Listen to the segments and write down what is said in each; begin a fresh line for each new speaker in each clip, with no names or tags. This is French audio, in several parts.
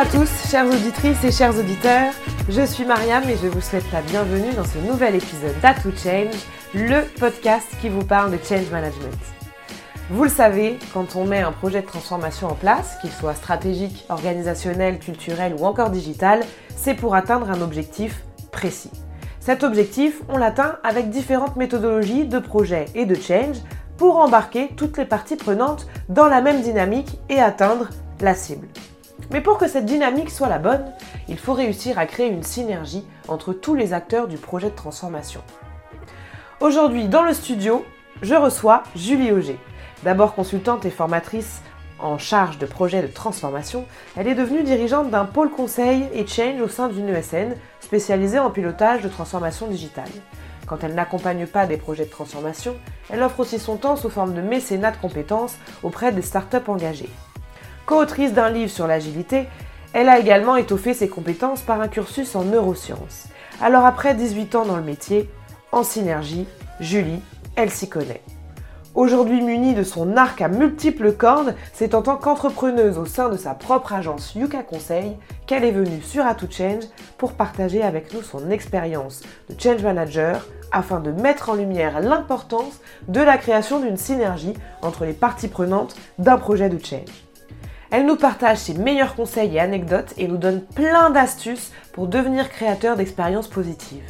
à tous, chères auditrices et chers auditeurs. Je suis Mariam et je vous souhaite la bienvenue dans ce nouvel épisode d'A2 Change, le podcast qui vous parle de change management. Vous le savez, quand on met un projet de transformation en place, qu'il soit stratégique, organisationnel, culturel ou encore digital, c'est pour atteindre un objectif précis. Cet objectif, on l'atteint avec différentes méthodologies de projet et de change pour embarquer toutes les parties prenantes dans la même dynamique et atteindre la cible. Mais pour que cette dynamique soit la bonne, il faut réussir à créer une synergie entre tous les acteurs du projet de transformation. Aujourd'hui, dans le studio, je reçois Julie Auger. D'abord consultante et formatrice en charge de projets de transformation, elle est devenue dirigeante d'un pôle conseil et change au sein d'une ESN spécialisée en pilotage de transformation digitale. Quand elle n'accompagne pas des projets de transformation, elle offre aussi son temps sous forme de mécénat de compétences auprès des startups engagées. Co-autrice d'un livre sur l'agilité, elle a également étoffé ses compétences par un cursus en neurosciences. Alors après 18 ans dans le métier, en synergie, Julie, elle s'y connaît. Aujourd'hui munie de son arc à multiples cordes, c'est en tant qu'entrepreneuse au sein de sa propre agence Yuka Conseil qu'elle est venue sur A Change pour partager avec nous son expérience de change manager afin de mettre en lumière l'importance de la création d'une synergie entre les parties prenantes d'un projet de change. Elle nous partage ses meilleurs conseils et anecdotes et nous donne plein d'astuces pour devenir créateur d'expériences positives.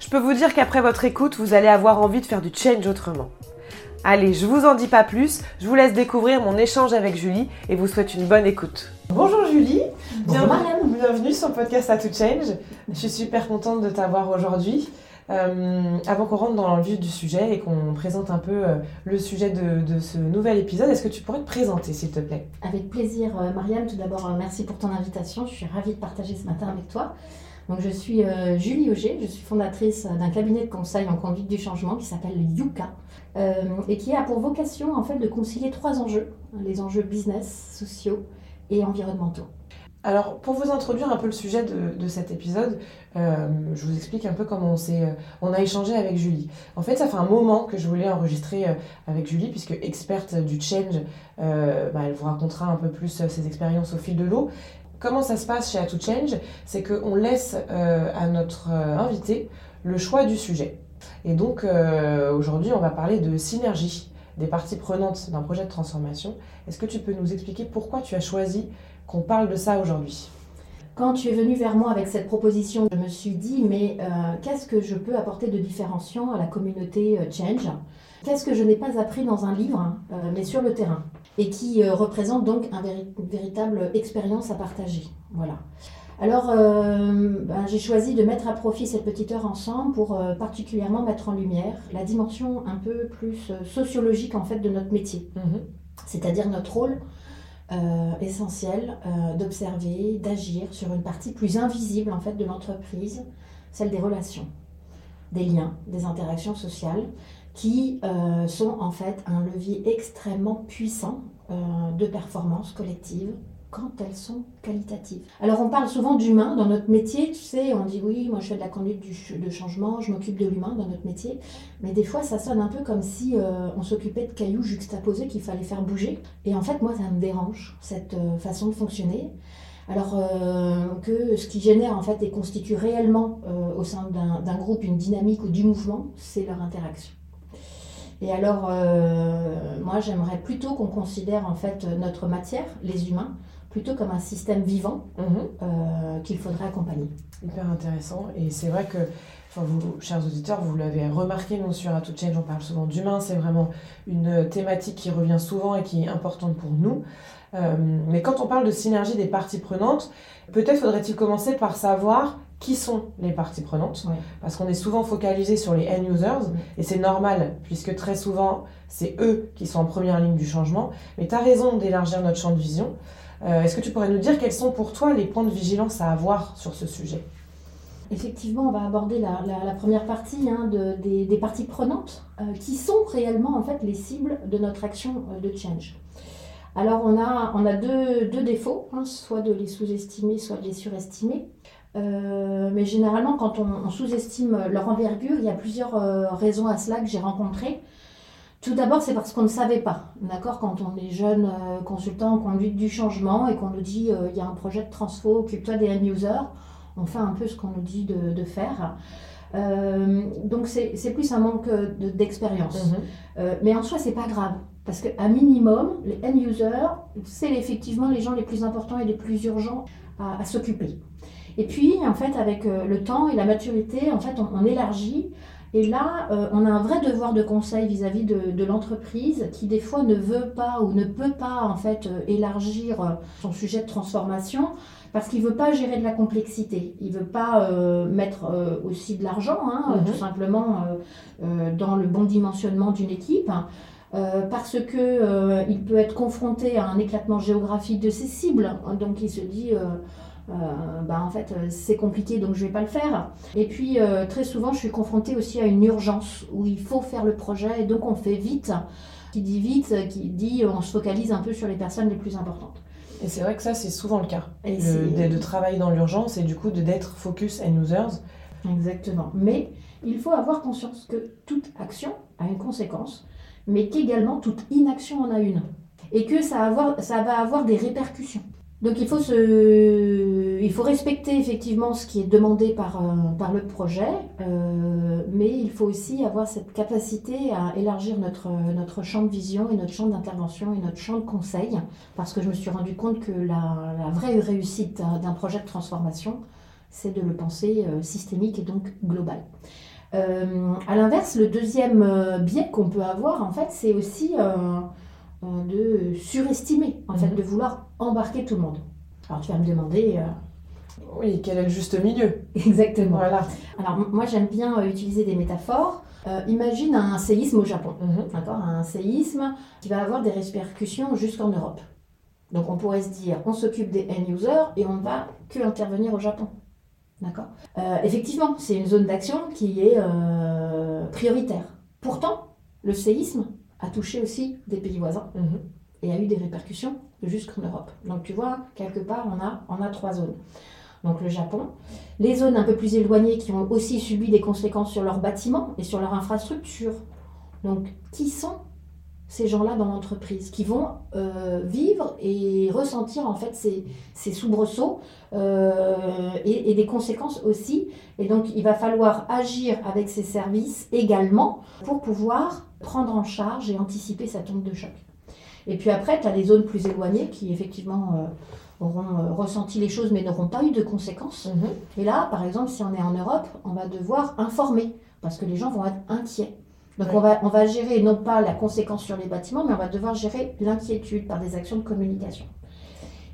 Je peux vous dire qu'après votre écoute, vous allez avoir envie de faire du change autrement. Allez, je vous en dis pas plus, je vous laisse découvrir mon échange avec Julie et vous souhaite une bonne écoute. Bonjour Julie, bienvenue, bienvenue sur le podcast A to Change. Je suis super contente de t'avoir aujourd'hui. Euh, avant qu'on rentre dans le vif du sujet et qu'on présente un peu euh, le sujet de, ce nouvel épisode, est-ce que tu pourrais te présenter s'il te plaît?
Avec plaisir euh, Marianne, tout d'abord merci pour ton invitation, je suis ravie de partager ce matin avec toi. Donc, je suis Julie Auger, je suis fondatrice d'un cabinet de conseil en conduite du changement qui s'appelle Yuka. Euh, et qui a pour vocation en fait de concilier trois enjeux, les enjeux business, sociaux et environnementaux.
Alors, pour vous introduire un peu le sujet de, cet épisode, euh, je vous explique un peu comment euh, on a échangé avec Julie. En fait, ça fait un moment que je voulais enregistrer avec Julie, puisque experte du change, bah, elle vous racontera un peu plus ses expériences au fil de l'eau. Comment ça se passe chez A2 Change? C'est qu'on laisse à notre invité le choix du sujet. Et donc euh, aujourd'hui, on va parler de synergie des parties prenantes d'un projet de transformation. Est-ce que tu peux nous expliquer pourquoi tu as choisi qu'on parle de ça aujourd'hui
quand tu es venu vers moi avec cette proposition, je me suis dit, mais euh, qu'est-ce que je peux apporter de différenciant à la communauté euh, Change? Qu'est-ce que je n'ai pas appris dans un livre, mais sur le terrain? Et qui représente donc une véritable expérience à partager. Voilà. Alors, euh, ben, j'ai choisi de mettre à profit cette petite heure ensemble pour euh, particulièrement mettre en lumière la dimension un peu plus euh, sociologique en fait de notre métier, mhm. c'est-à-dire notre rôle essentiel d'observer, d'agir sur une partie plus invisible en fait de l'entreprise, celle des relations, des liens, des interactions sociales, qui sont en fait un levier extrêmement puissant de performance collective quand elles sont qualitatives. Alors on parle souvent d'humain dans notre métier, tu sais, on dit oui, moi je fais de la conduite de changement, je m'occupe de l'humain dans notre métier, mais des fois ça sonne un peu comme si euh, on s'occupait de cailloux juxtaposés qu'il fallait faire bouger. Et en fait moi ça me dérange, cette euh, façon de fonctionner. Alors euh, que ce qui génère en fait et constitue réellement au sein d'un groupe une dynamique ou du mouvement, c'est leur interaction. Et alors, moi, j'aimerais plutôt qu'on considère en fait notre matière, les humains, plutôt comme un système vivant mhm. euh, qu'il faudrait accompagner.
Hyper intéressant. Et c'est vrai que, enfin, vous, chers auditeurs, vous l'avez remarqué, nous sur Atout Change, on parle souvent d'humain. C'est vraiment une thématique qui revient souvent et qui est importante pour nous. Euh, mais quand on parle de synergie des parties prenantes, peut-être faudrait-il commencer par savoir qui sont les parties prenantes, parce qu'on est souvent focalisé sur les end users, et c'est normal, puisque très souvent, c'est eux qui sont en première ligne du changement. Mais tu as raison d'élargir notre champ de vision. Euh, est-ce que tu pourrais nous dire quels sont pour toi les points de vigilance à avoir sur ce sujet?
Effectivement, on va aborder la, première partie hein, des, parties prenantes euh, qui sont réellement en fait les cibles de notre action euh, de change. Alors on a, deux, défauts, hein, soit de les sous-estimer, soit de les surestimer. mais généralement, quand on, on sous-estime leur envergure, il y a plusieurs raisons à cela que j'ai rencontrées. Tout d'abord, c'est parce qu'on ne savait pas. D'accord Quand on est jeune euh, consultant en conduite du changement et qu'on nous dit euh, il y a un projet de transfo, occupe-toi des end-users, on fait un peu ce qu'on nous dit de, faire. Euh, donc c'est plus un manque d'expérience. Mhm. mais en soi, c'est pas grave. Parce qu'à minimum, les end-users, c'est effectivement les gens les plus importants et les plus urgents à, s'occuper. Et puis, en fait, avec le temps et la maturité, en fait, on élargit et là, euh, on a un vrai devoir de conseil vis-à-vis de, l'entreprise qui des fois ne veut pas ou ne peut pas en fait euh, élargir euh, son sujet de transformation parce qu'il ne veut pas gérer de la complexité. Il ne veut pas mettre aussi de l'argent, hein, mhm. tout simplement, dans le bon dimensionnement d'une équipe. parce que il peut être confronté à un éclatement géographique de ses cibles. Donc il se dit euh, bah, en fait euh, c'est compliqué donc je vais pas le faire. Et puis euh, très souvent je suis confrontée aussi à une urgence où il faut faire le projet et donc on fait vite. Qui dit vite, qui dit on se focalise un peu sur les personnes les plus importantes.
Et c'est vrai que ça c'est souvent le cas. de, travailler dans l'urgence et du coup d'être focus and users.
Exactement. Mais il faut avoir conscience que toute action a une conséquence, mais qu'également toute inaction en a une. Et que ça, avoir, ça va avoir des répercussions. Donc il faut, se, il faut respecter effectivement ce qui est demandé par, euh, par le projet, euh, mais il faut aussi avoir cette capacité à élargir notre, notre champ de vision et notre champ d'intervention et notre champ de conseil, parce que je me suis rendu compte que la, la vraie réussite d'un projet de transformation, c'est de le penser euh, systémique et donc global. à l'inverse, le deuxième biais qu'on peut avoir, en fait, c'est aussi euh, de surestimer, en fait, mhm. de vouloir embarquer tout le monde. Alors tu vas me demander... Euh,
oui, quel est le juste milieu
Exactement. Voilà. Alors moi j'aime bien euh, utiliser des métaphores. imagine un séisme au Japon, d'accord? Un séisme qui va avoir des répercussions jusqu'en Europe. Donc on pourrait se dire, on s'occupe des end-users et on ne va que intervenir au Japon. D'accord? Effectivement, c'est une zone d'action qui est prioritaire. Pourtant, le séisme a touché aussi des pays voisins mhm. et a eu des répercussions jusqu'en Europe. Donc tu vois, quelque part, on a, on a trois zones. Donc le Japon, les zones un peu plus éloignées qui ont aussi subi des conséquences sur leurs bâtiments et sur leur infrastructure. Donc qui sont ces gens-là dans l'entreprise qui vont euh, vivre et ressentir en fait ces, ces soubresauts euh, et, et, des conséquences aussi. Et donc il va falloir agir avec ces services également pour pouvoir prendre en charge et anticiper sa tombe de choc. Et puis après, tu as les zones plus éloignées qui effectivement euh, auront euh, ressenti les choses mais n'auront pas eu de conséquences. Mhm. Et là, par exemple, si on est en Europe, on va devoir informer parce que les gens vont être inquiets. Donc on, va, on va gérer non pas la conséquence sur les bâtiments, mais on va devoir gérer l'inquiétude par des actions de communication.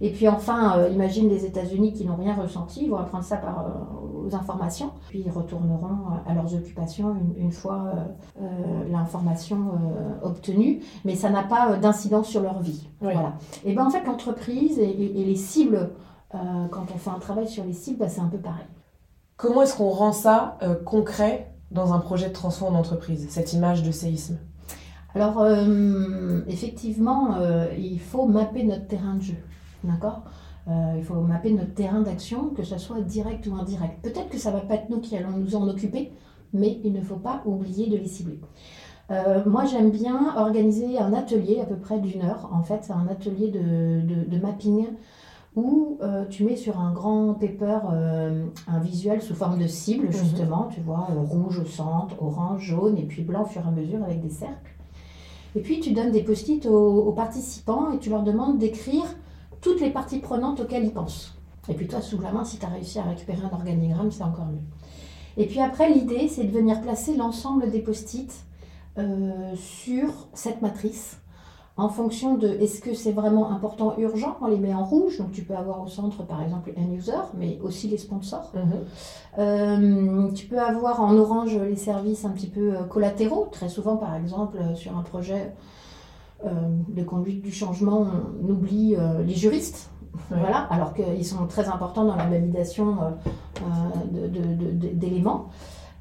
Et puis enfin, euh, imagine les États-Unis qui n'ont rien ressenti, ils vont apprendre ça par euh, aux informations, puis ils retourneront euh, à leurs occupations une, fois l'information obtenue, mais ça n'a pas d'incidence sur leur vie. Voilà. Et ben en fait, l'entreprise et, les cibles, quand on fait un travail sur les cibles, ben, c'est un peu pareil.
Comment est-ce qu'on rend ça concret dans un projet de transformation d'entreprise, cette image de séisme?
Alors, effectivement, il faut mapper notre terrain de jeu. D'accord euh, il faut mapper notre terrain d'action, que ce soit direct ou indirect. Peut-être que ça ne va pas être nous qui allons nous en occuper, mais il ne faut pas oublier de les cibler. Euh, moi, j'aime bien organiser un atelier à peu près d'une heure. En fait, c'est un atelier de, mapping où euh, tu mets sur un grand paper un visuel sous forme de cible, mhm. justement. Tu vois, rouge au centre, orange, jaune et puis blanc au fur et à mesure avec des cercles. Et puis, tu donnes des post-it aux participants et tu leur demandes d'écrire toutes les parties prenantes auxquelles ils pensent. Et puis toi, sous la main, si tu as réussi à récupérer un organigramme, c'est encore mieux. Et puis après, l'idée, c'est de venir placer l'ensemble des post-it euh, sur cette matrice en fonction de est-ce que c'est vraiment important, urgent, on les met en rouge, donc tu peux avoir au centre par exemple un user, mais aussi les sponsors. Mhm. Euh, tu peux avoir en orange les services un petit peu euh, collatéraux, très souvent par exemple sur un projet de conduite du changement, on oublie euh, les juristes. Voilà, alors qu'ils sont très importants dans la validation euh, d'éléments.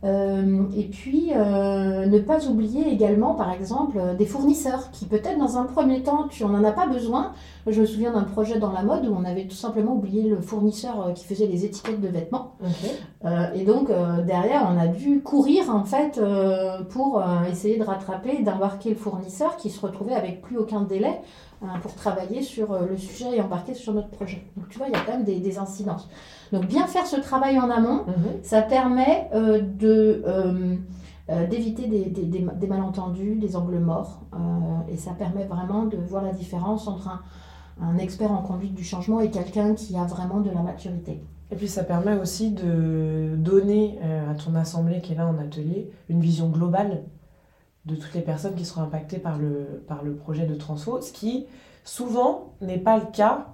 Euh, et puis, euh, ne pas oublier également, par exemple, des fournisseurs qui peut-être dans un premier temps, tu n'en as pas besoin. Je me souviens d'un projet dans la mode où on avait tout simplement oublié le fournisseur qui faisait les étiquettes de vêtements. et donc, derrière, on a dû courir en fait pour essayer de rattraper, d'embarquer le fournisseur qui se retrouvait avec plus aucun délai pour travailler sur le sujet et embarquer sur notre projet. Donc, tu vois, il y a quand même des, des incidences. Donc bien faire ce travail en amont, mhm. ça permet euh, de, euh, euh, d'éviter des, des, malentendus, des angles morts, et ça permet vraiment de voir la différence entre un, un expert en conduite du changement et quelqu'un qui a vraiment de la maturité.
Et puis ça permet aussi de donner à ton assemblée qui est là en atelier une vision globale de toutes les personnes qui seront impactées par le, projet de transfo, ce qui souvent n'est pas le cas.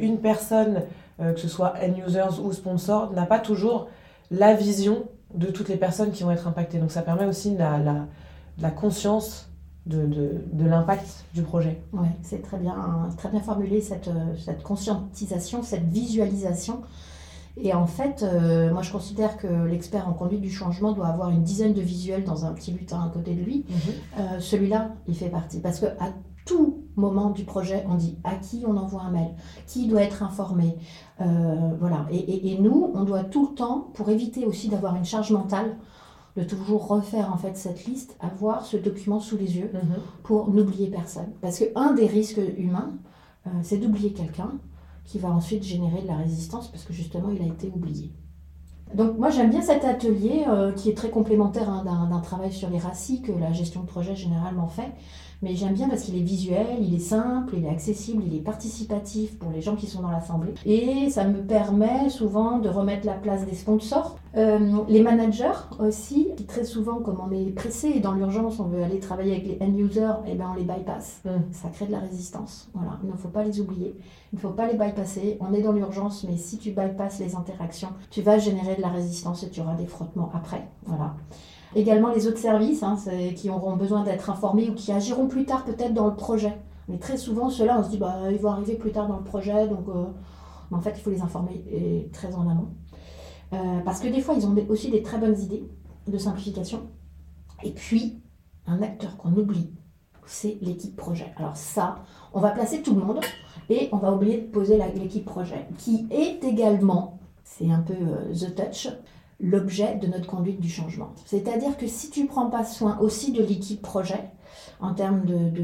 une personne euh, que ce soit end-users ou sponsors, n'a pas toujours la vision de toutes les personnes qui vont être impactées. Donc ça permet aussi la, la, conscience de, l'impact du projet.
Oui, c'est très bien, très bien formulé cette, cette conscientisation, cette visualisation. Et en fait, euh, moi je considère que l'expert en conduite du changement doit avoir une dizaine de visuels dans un petit butin à côté de lui. Mhm. Euh, celui-là, il fait partie. Parce que à tout moment du projet, on dit à qui on envoie un mail, qui doit être informé. Euh, voilà. Et, nous, on doit tout le temps, pour éviter aussi d'avoir une charge mentale, de toujours refaire en fait cette liste, avoir ce document sous les yeux mhm. pour n'oublier personne. Parce qu'un des risques humains, c'est d'oublier quelqu'un qui va ensuite générer de la résistance parce que justement il a été oublié. Donc moi j'aime bien cet atelier euh, qui est très complémentaire hein, d'un travail sur les RACI que la gestion de projet généralement fait. Mais j'aime bien parce qu'il est visuel, il est simple, il est accessible, il est participatif pour les gens qui sont dans l'assemblée. Et ça me permet souvent de remettre la place des sponsors. Euh, les managers aussi, qui très souvent, comme on est pressé et dans l'urgence, on veut aller travailler avec les end-users, et eh ben on les bypass. Mm. Ça crée de la résistance. Voilà, il ne faut pas les oublier. Il ne faut pas les bypasser. On est dans l'urgence, mais si tu bypasses les interactions, tu vas générer de la résistance et tu auras des frottements après. Voilà. Également les autres services hein, qui auront besoin d'être informés ou qui agiront plus tard peut-être dans le projet. Mais très souvent, ceux-là, on se dit, bah, ils vont arriver plus tard dans le projet, donc euh, en fait, il faut les informer très en amont. Euh, parce que des fois, ils ont aussi des très bonnes idées de simplification. Et puis, un acteur qu'on oublie, c'est l'équipe projet. Alors ça, on va placer tout le monde et on va oublier de poser l'équipe projet, qui est également, c'est un peu euh, the touch, l'objet de notre conduite du changement. C'est-à-dire que si tu ne prends pas soin aussi de l'équipe projet, en termes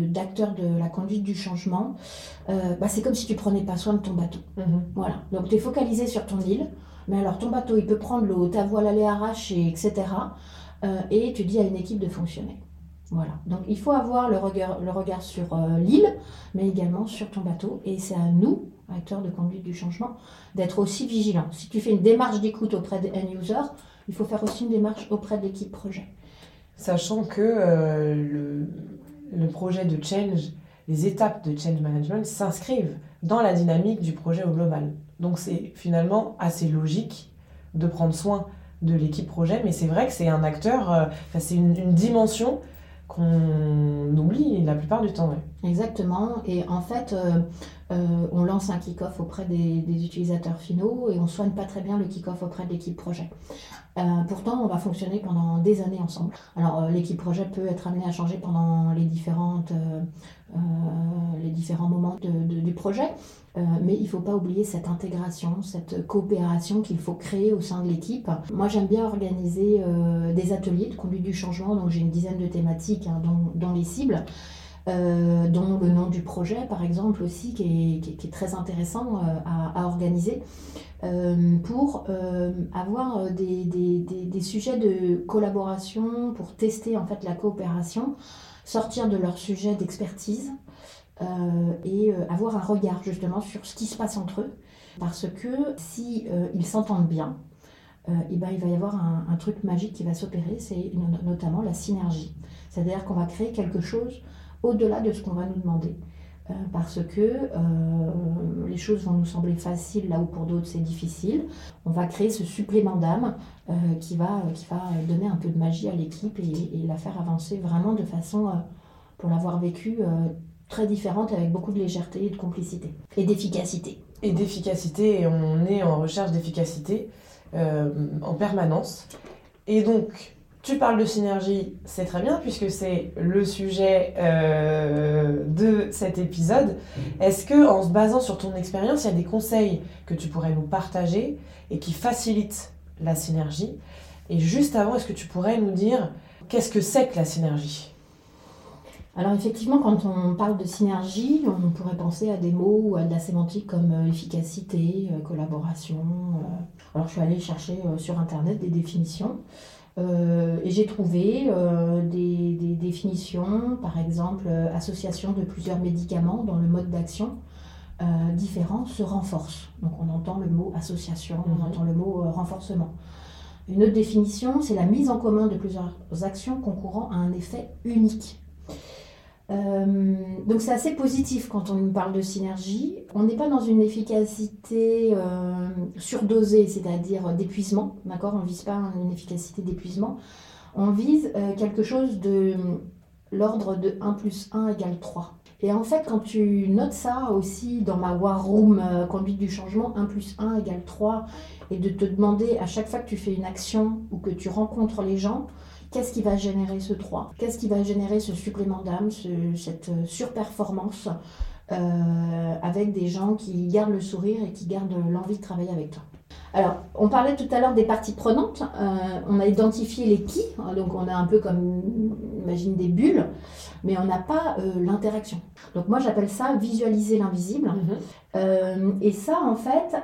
d'acteurs de, de, la conduite du changement, euh, bah c'est comme si tu prenais pas soin de ton bateau. Mhm. Voilà. Donc tu es focalisé sur ton île, mais alors ton bateau il peut prendre l'eau, ta voile aller arracher, etc. Euh, et tu dis à une équipe de fonctionner. Voilà. Donc il faut avoir le regard, sur euh, l'île, mais également sur ton bateau. Et c'est à nous, acteurs de conduite du changement, d'être aussi vigilants. Si tu fais une démarche d'écoute auprès des end-users, il faut faire aussi une démarche auprès de l'équipe projet.
Sachant que euh, le, projet de change, les étapes de change management s'inscrivent dans la dynamique du projet au global. Donc c'est finalement assez logique de prendre soin de l'équipe projet, mais c'est vrai que c'est un acteur, euh, c'est une dimension qu'on oublie la plupart du temps.
Exactement. Et en fait, euh, euh, on lance un kick-off auprès des, utilisateurs finaux et on soigne pas très bien le kick-off auprès de l'équipe projet. Euh, pourtant, on va fonctionner pendant des années ensemble. Alors, l'équipe projet peut être amenée à changer pendant les, différentes, les différents moments du projet, mais il ne faut pas oublier cette intégration, cette coopération qu'il faut créer au sein de l'équipe. Moi, j'aime bien organiser des ateliers de conduite du changement, donc j'ai une dizaine de thématiques hein, dans les cibles. Euh, dont le nom du projet, par exemple, aussi, qui est, très intéressant euh, à, organiser, euh, pour avoir des, sujets de collaboration, pour tester en fait la coopération, sortir de leur sujet d'expertise et avoir un regard justement sur ce qui se passe entre eux. Parce que si ils s'entendent bien, et ben, il va y avoir un, un truc magique qui va s'opérer, c'est notamment la synergie. C'est-à-dire qu'on va créer quelque chose au-delà de ce qu'on va nous demander. Euh, parce que euh, les choses vont nous sembler faciles là où pour d'autres c'est difficile. On va créer ce supplément d'âme euh, qui, va, donner un peu de magie à l'équipe et, la faire avancer vraiment de façon, pour l'avoir vécu, très différente avec beaucoup de légèreté et de complicité et d'efficacité.
Et d'efficacité, et on est en recherche d'efficacité en permanence. Et donc, tu parles de synergie, c'est très bien puisque c'est le sujet euh, de cet épisode. Est-ce que, en se basant sur ton expérience, il y a des conseils que tu pourrais nous partager et qui facilitent la synergie? Et juste avant, est-ce que tu pourrais nous dire qu'est-ce que c'est que la synergie?
Alors effectivement, quand on parle de synergie, on pourrait penser à des mots ou à de la sémantique comme euh, efficacité, euh, collaboration. Alors je suis allée chercher sur Internet des définitions. Euh, et j'ai trouvé euh, des, définitions, par exemple, euh, association de plusieurs médicaments dont le mode d'action différent se renforce. Donc on entend le mot association, on mhm. entend le mot renforcement. Une autre définition, c'est la mise en commun de plusieurs actions concourant à un effet unique. Euh, donc c'est assez positif quand on parle de synergie. On n'est pas dans une efficacité euh, surdosée, c'est-à-dire d'épuisement, d'accord? On ne vise pas une efficacité d'épuisement. On vise euh, quelque chose de l'ordre de 1 plus 1 égale 3. Et en fait, quand tu notes ça aussi dans ma War Room conduite du changement, 1 plus 1 égale 3, et de te demander à chaque fois que tu fais une action ou que tu rencontres les gens, Qu'est-ce qui va générer ce 3 Qu'est-ce qui va générer ce supplément d'âme, cette euh, surperformance euh, avec des gens qui gardent le sourire et qui gardent l'envie de travailler avec toi? Alors, on parlait tout à l'heure des parties prenantes. Euh, on a identifié les qui, hein, donc on a un peu comme, imagine des bulles, mais on n'a pas l'interaction. Donc moi j'appelle ça visualiser l'invisible. Mhm. et ça, en fait,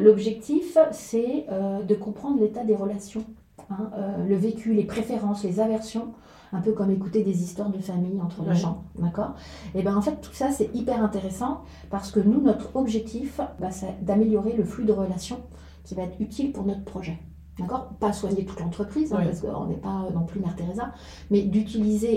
l'objectif, c'est de comprendre l'état des relations Hein, euh, le vécu, les préférences, les aversions, un peu comme écouter des histoires de famille entre les gens, d'accord? Et bien en fait tout ça c'est hyper intéressant parce que nous notre objectif bah, c'est d'améliorer le flux de relations qui va être utile pour notre projet. D'accord? Pas soigner toute l'entreprise, hein, parce qu'on n'est pas non plus Mère Teresa, mais d'utiliser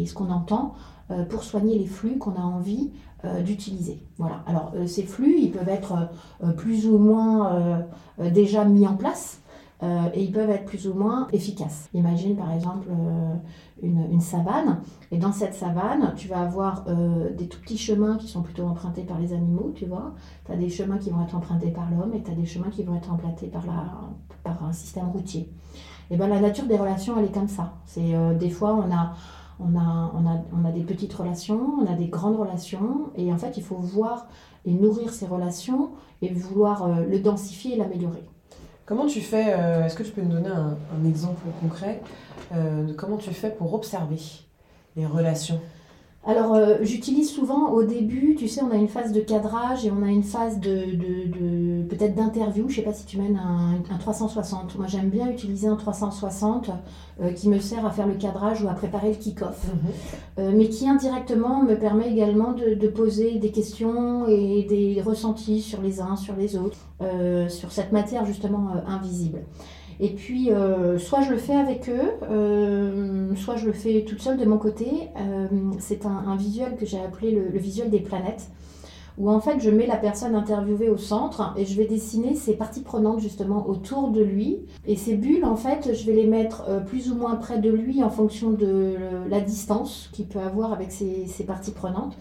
et, ce qu'on entend euh, pour soigner les flux qu'on a envie euh, d'utiliser. Voilà. Alors, ces flux, ils peuvent être plus ou moins déjà mis en place. Euh, et ils peuvent être plus ou moins efficaces. Imagine par exemple euh, une, savane, et dans cette savane, tu vas avoir euh, des tout petits chemins qui sont plutôt empruntés par les animaux, tu vois. Tu as des chemins qui vont être empruntés par l'homme, et tu as des chemins qui vont être empruntés par, la, par un système routier. Et bien la nature des relations, elle est comme ça. C'est des fois, on a, on, a, on, a, on a des petites relations, on a des grandes relations, et en fait, il faut voir et nourrir ces relations et vouloir le densifier et l'améliorer.
Comment tu fais, euh, est-ce que tu peux nous donner un, exemple concret euh, de comment tu fais pour observer les relations?
Alors, euh, j'utilise souvent au début, tu sais, on a une phase de cadrage et on a une phase de, peut-être d'interview. Je sais pas si tu mènes un, 360. Moi, j'aime bien utiliser un 360 euh, qui me sert à faire le cadrage ou à préparer le kick-off, mhm. euh, mais qui indirectement me permet également de, poser des questions et des ressentis sur les uns, sur les autres, sur cette matière justement invisible. Et puis, euh, soit je le fais avec eux, euh, soit je le fais toute seule de mon côté. Euh, c'est un, visuel que j'ai appelé le, visuel des planètes, où en fait je mets la personne interviewée au centre et je vais dessiner ses parties prenantes justement autour de lui. Et ces bulles, en fait, je vais les mettre plus ou moins près de lui en fonction de la distance qu'il peut avoir avec ses, ses parties prenantes.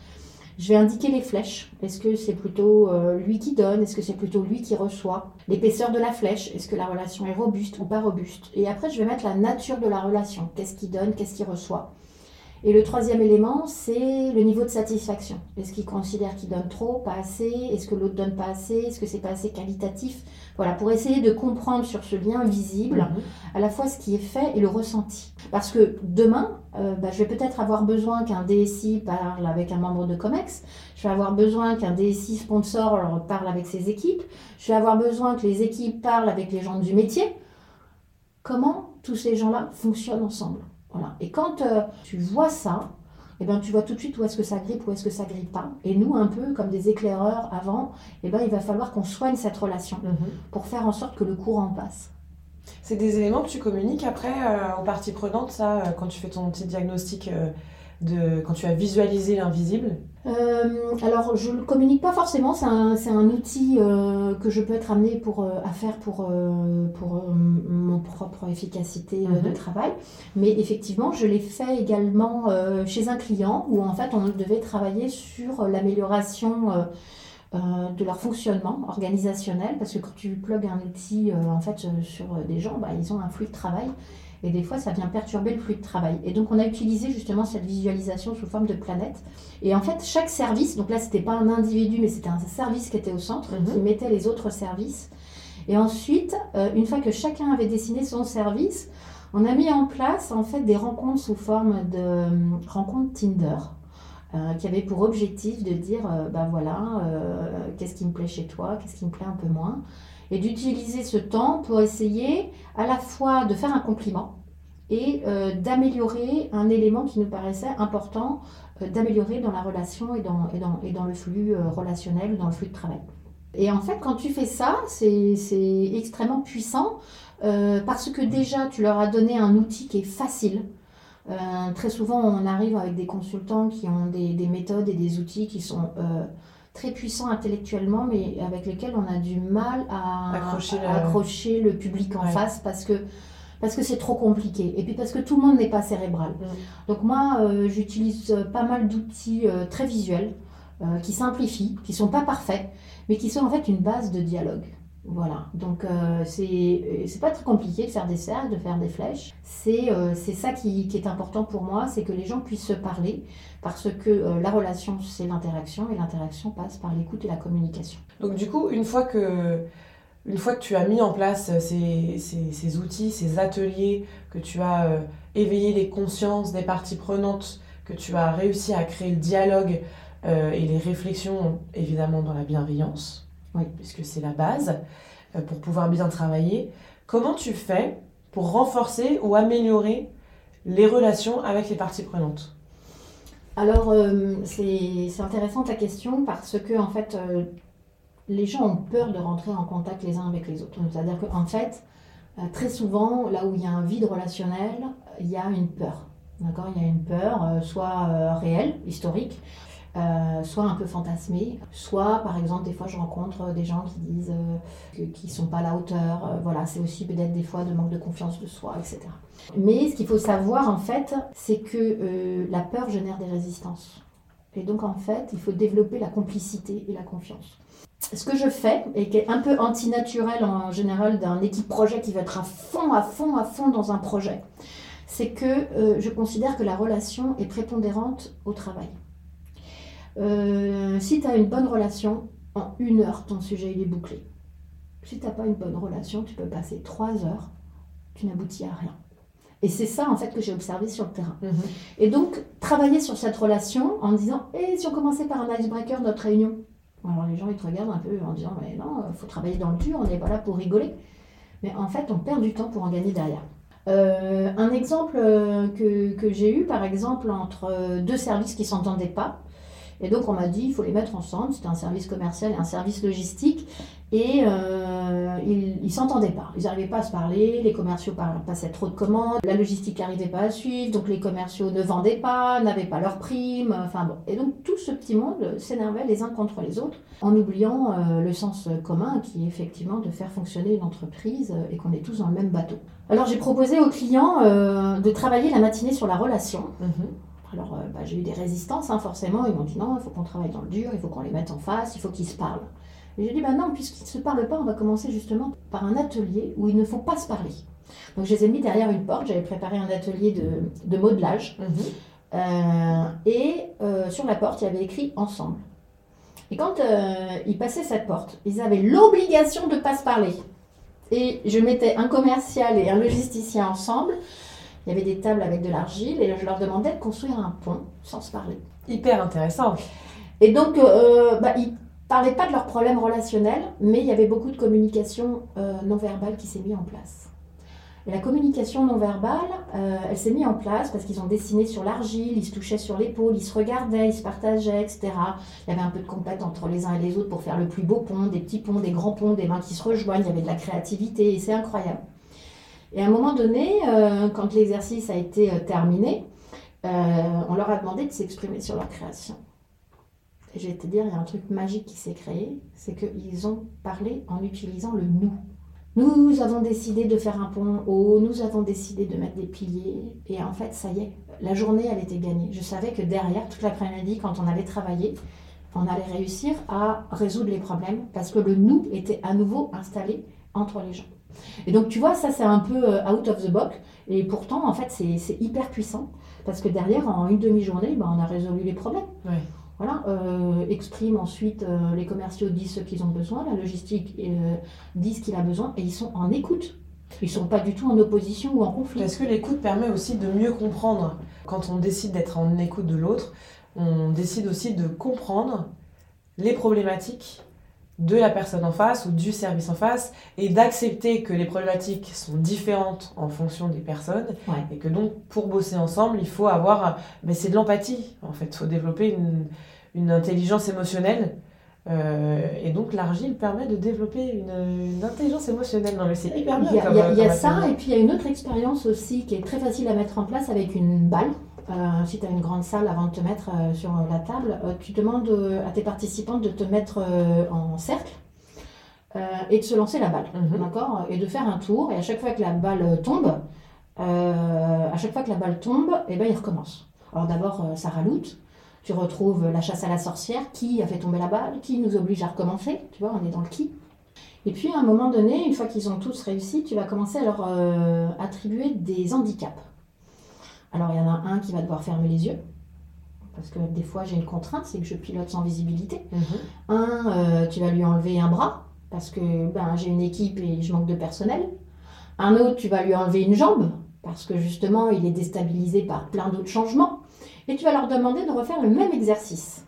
Je vais indiquer les flèches. Est-ce que c'est plutôt euh, lui qui donne? Est-ce que c'est plutôt lui qui reçoit? L'épaisseur de la flèche. Est-ce que la relation est robuste ou pas robuste? Et après, je vais mettre la nature de la relation. Qu'est-ce qui donne? Qu'est-ce qui reçoit? Et le troisième élément, c'est le niveau de satisfaction. Est-ce qu'il considère qu'il donne trop, pas assez? Est-ce que l'autre donne pas assez? Est-ce que c'est pas assez qualitatif? Voilà, pour essayer de comprendre sur ce lien visible mhm. à la fois ce qui est fait et le ressenti. Parce que demain, euh, bah, je vais peut-être avoir besoin qu'un DSI parle avec un membre de COMEX, je vais avoir besoin qu'un DSI sponsor parle avec ses équipes, je vais avoir besoin que les équipes parlent avec les gens du métier. Comment tous ces gens-là fonctionnent ensemble? Et quand euh, tu vois ça, eh ben, tu vois tout de suite où est-ce que ça grippe, où est-ce que ça grippe pas. Et nous, un peu comme des éclaireurs avant, eh ben, il va falloir qu'on soigne cette relation mhm. pour faire en sorte que le courant passe.
C'est des éléments que tu communiques après euh, en partie prenante, ça, euh, quand tu fais ton petit diagnostic de quand tu as visualisé l'invisible
euh, alors, je ne le communique pas forcément, c'est un, outil euh, que je peux être amené pour, euh, à faire pour, pour mon propre efficacité de mhm. travail. Mais effectivement, je l'ai fait également chez un client où en fait on devait travailler sur l'amélioration de leur fonctionnement organisationnel, parce que quand tu plugues un outil en fait sur des gens, bah, ils ont un flux de travail et des fois, ça vient perturber le flux de travail. Et donc, on a utilisé justement cette visualisation sous forme de planète. Et en fait, chaque service, donc là, c'était pas un individu, mais c'était un service qui était au centre, mhm. qui mettait les autres services. Et ensuite, euh, une fois que chacun avait dessiné son service, on a mis en place en fait des rencontres sous forme de euh, rencontres Tinder. Euh, qui avait pour objectif de dire, ben voilà, qu'est-ce qui me plaît chez toi, qu'est-ce qui me plaît un peu moins et d'utiliser ce temps pour essayer à la fois de faire un compliment et euh, d'améliorer un élément qui nous paraissait important euh, d'améliorer dans la relation et dans, et dans, et dans le flux euh, relationnel, dans le flux de travail. Et en fait, quand tu fais ça, c'est extrêmement puissant parce que déjà, tu leur as donné un outil qui est facile. très souvent, on arrive avec des consultants qui ont des, des méthodes et des outils qui sont très puissants intellectuellement, mais avec lesquels on a du mal à accrocher, le... public en face parce que parce que c'est trop compliqué et puis parce que tout le monde n'est pas cérébral. Mm. Donc moi, euh, j'utilise pas mal d'outils euh, très visuels euh, qui simplifient, qui sont pas parfaits, mais qui sont en fait une base de dialogue. Voilà, donc euh, c'est pas très compliqué de faire des cercles, de faire des flèches. C'est ça qui, qui, est important pour moi, c'est que les gens puissent se parler, parce que euh, la relation, c'est l'interaction, et l'interaction passe par l'écoute et la communication.
Donc du coup, une fois que, une fois que tu as mis en place ces, ces, outils, ces ateliers, que tu as euh, éveillé les consciences des parties prenantes, que tu as réussi à créer le dialogue euh, et les réflexions, évidemment dans la bienveillance, oui. puisque c'est la base, pour pouvoir bien travailler, comment tu fais pour renforcer ou améliorer les relations avec les parties prenantes?
Alors, euh, c'est intéressant ta question parce que, en fait, euh, les gens ont peur de rentrer en contact les uns avec les autres. C'est-à-dire qu'en fait, euh, très souvent, là où il y a un vide relationnel, il y a une peur. D'accord? Il y a une peur, soit réelle, historique, euh, soit un peu fantasmé, soit par exemple des fois je rencontre des gens qui disent euh, qu'ils ne sont pas à la hauteur, euh, voilà, c'est aussi peut-être des fois de manque de confiance de soi, etc. Mais ce qu'il faut savoir en fait, c'est que la peur génère des résistances. Et donc en fait, il faut développer la complicité et la confiance. Ce que je fais, et qui est un peu antinaturel en général d'un équipe projet qui va être à fond, à fond, à fond dans un projet, c'est que je considère que la relation est prépondérante au travail. Euh, si tu as une bonne relation, en une heure, ton sujet il est bouclé. Si tu n'as pas une bonne relation, tu peux passer trois heures, tu n'aboutis à rien. Et c'est ça, en fait, que j'ai observé sur le terrain. Mhm. Et donc, travailler sur cette relation en disant, et eh, si on commençait par un icebreaker, notre réunion? Alors, les gens, ils te regardent un peu en disant, mais non, il faut travailler dans le dur, on n'est pas là pour rigoler. Mais en fait, on perd du temps pour en gagner derrière. Euh, un exemple euh, que, que j'ai eu, par exemple, entre deux services qui ne s'entendaient pas, et donc on m'a dit, il faut les mettre ensemble. C'était un service commercial et un service logistique. Et euh, ils ne s'entendaient pas. Ils n'arrivaient pas à se parler. Les commerciaux passaient trop de commandes. La logistique n'arrivait pas à suivre. Donc les commerciaux ne vendaient pas, n'avaient pas leurs primes. Enfin bon. Et donc tout ce petit monde s'énervait les uns contre les autres en oubliant euh, le sens commun qui est effectivement de faire fonctionner une entreprise et qu'on est tous dans le même bateau. Alors j'ai proposé aux clients euh, de travailler la matinée sur la relation. Mhm. Alors, euh, bah, j'ai eu des résistances, hein, forcément. Ils m'ont dit non, il faut qu'on travaille dans le dur, il faut qu'on les mette en face, il faut qu'ils se parlent. Et j'ai dit bah non, puisqu'ils ne se parlent pas, on va commencer justement par un atelier où il ne faut pas se parler. Donc, je les ai mis derrière une porte. J'avais préparé un atelier de, modelage. Mhm. Euh, et euh, sur la porte, il y avait écrit ensemble. Et quand ils passaient cette porte, ils avaient l'obligation de ne pas se parler. Et je mettais un commercial et un logisticien ensemble il y avait des tables avec de l'argile et je leur demandais de construire un pont sans se parler.
Hyper intéressant.
Et donc, euh, bah, ils ne parlaient pas de leurs problèmes relationnels, mais il y avait beaucoup de communication euh, non verbale qui s'est mise en place. Et la communication non verbale, euh, elle s'est mise en place parce qu'ils ont dessiné sur l'argile, ils se touchaient sur l'épaule, ils se regardaient, ils se partageaient, etc. Il y avait un peu de compète entre les uns et les autres pour faire le plus beau pont, des petits ponts, des grands ponts, des mains qui se rejoignent, il y avait de la créativité et c'est incroyable. Et à un moment donné, euh, quand l'exercice a été euh, terminé, euh, on leur a demandé de s'exprimer sur leur création. Et je vais te dire, il y a un truc magique qui s'est créé, c'est qu'ils ont parlé en utilisant le nous. Nous avons décidé de faire un pont haut, nous avons décidé de mettre des piliers, et en fait, ça y est, la journée, elle était gagnée. Je savais que derrière, toute l'après-midi, quand on allait travailler, on allait réussir à résoudre les problèmes parce que le nous était à nouveau installé entre les gens. Et donc, tu vois, ça, c'est un peu euh, out of the box. Et pourtant, en fait, c'est hyper puissant. Parce que derrière, en une demi-journée, ben, on a résolu les problèmes. Voilà, euh, exprime ensuite, euh, les commerciaux disent ce qu'ils ont besoin, la logistique euh, dit ce qu'il a besoin, et ils sont en écoute. Ils ne sont pas du tout en opposition ou en conflit.
Est-ce que l'écoute permet aussi de mieux comprendre Quand on décide d'être en écoute de l'autre, on décide aussi de comprendre les problématiques de la personne en face ou du service en face et d'accepter que les problématiques sont différentes en fonction des personnes et que donc pour bosser ensemble il faut avoir mais c'est de l'empathie en fait. Il faut développer une, une intelligence émotionnelle euh, et donc l'argile permet de développer une, intelligence émotionnelle. Non mais c'est hyper bien.
Il y a, ça et puis il y a une autre expérience aussi qui est très facile à mettre en place avec une balle. Euh, si tu as une grande salle avant de te mettre euh, sur la table, tu demandes à tes participants de te mettre en cercle et de se lancer la balle, mhm. d'accord? Et de faire un tour, et à chaque fois que la balle tombe, à chaque fois que la balle tombe, et eh ben, il recommence. Alors d'abord, ça raloute, tu retrouves la chasse à la sorcière, qui a fait tomber la balle, qui nous oblige à recommencer, tu vois, on est dans le qui. Et puis à un moment donné, une fois qu'ils ont tous réussi, tu vas commencer à leur attribuer des handicaps. Alors il y en a un qui va devoir fermer les yeux, parce que des fois j'ai une contrainte, c'est que je pilote sans visibilité. Mhm. Un, euh, tu vas lui enlever un bras, parce que ben, j'ai une équipe et je manque de personnel. Un autre, tu vas lui enlever une jambe, parce que justement il est déstabilisé par plein d'autres changements. Et tu vas leur demander de refaire le même exercice.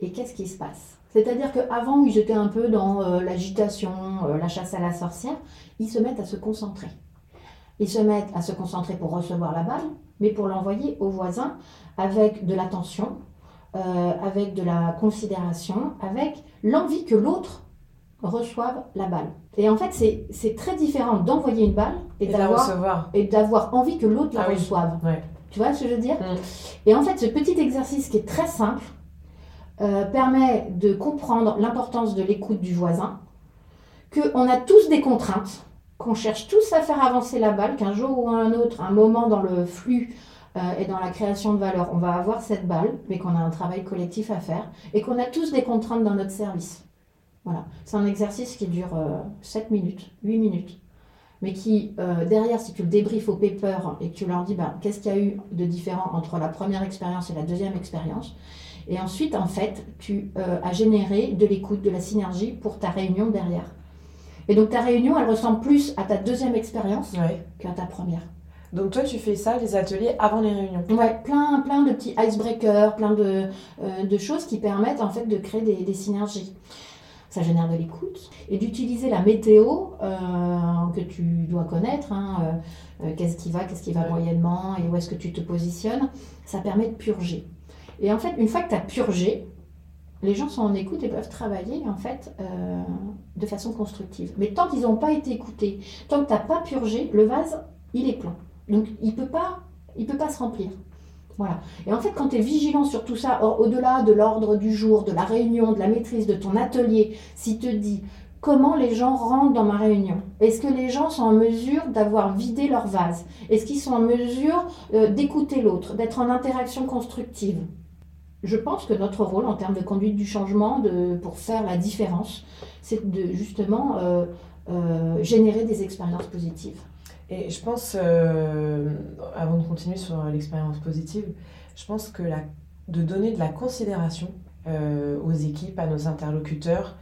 Et qu'est-ce qui se passe? C'est-à-dire qu'avant, ils étaient un peu dans euh, l'agitation, euh, la chasse à la sorcière, ils se mettent à se concentrer. Ils se mettent à se concentrer pour recevoir la balle, mais pour l'envoyer au voisin avec de l'attention, euh, avec de la considération, avec l'envie que l'autre reçoive la balle. Et en fait, c'est très différent d'envoyer une balle et, d'avoir envie que l'autre la ah reçoive. Tu vois ce que je veux dire mm. Et en fait, ce petit exercice qui est très simple euh, permet de comprendre l'importance de l'écoute du voisin, qu'on a tous des contraintes, qu'on cherche tous à faire avancer la balle, qu'un jour ou un autre, un moment dans le flux euh, et dans la création de valeur, on va avoir cette balle, mais qu'on a un travail collectif à faire et qu'on a tous des contraintes dans notre service. Voilà. C'est un exercice qui dure 7 euh, minutes, 8 minutes, mais qui, euh, derrière, si tu le débriefes au paper et que tu leur dis bah, qu'est-ce qu'il y a eu de différent entre la première expérience et la deuxième expérience, et ensuite, en fait, tu as généré de l'écoute, de la synergie pour ta réunion derrière. Et donc ta réunion, elle ressemble plus à ta deuxième expérience qu'à ta première.
Donc toi, tu fais ça, les ateliers, avant les réunions
Ouais, plein, plein de petits icebreakers, plein de, euh, de, choses qui permettent en fait de créer des, des synergies. Ça génère de l'écoute et d'utiliser la météo euh, que tu dois connaître. Hein, euh, qu'est-ce qui va, qu'est-ce qui va moyennement et où est-ce que tu te positionnes. Ça permet de purger. Et en fait, une fois que tu as purgé, les gens sont en écoute et peuvent travailler en fait euh, de façon constructive. Mais tant qu'ils n'ont pas été écoutés, tant que tu n'as pas purgé, le vase, il est plein. Donc il ne peut, pas, il peut pas se remplir. Voilà. Et en fait, quand tu es vigilant sur tout ça, au-delà de l'ordre du jour, de la réunion, de la maîtrise, de ton atelier, si te dis comment les gens rentrent dans ma réunion? Est-ce que les gens sont en mesure d'avoir vidé leur vase? Est-ce qu'ils sont en mesure euh, d'écouter l'autre, d'être en interaction constructive? Je pense que notre rôle en termes de conduite du changement, pour faire la différence, c'est de justement euh, euh, générer des expériences positives.
Et je pense, euh, avant de continuer sur l'expérience positive, je pense que la, de donner de la considération aux équipes, à nos interlocuteurs,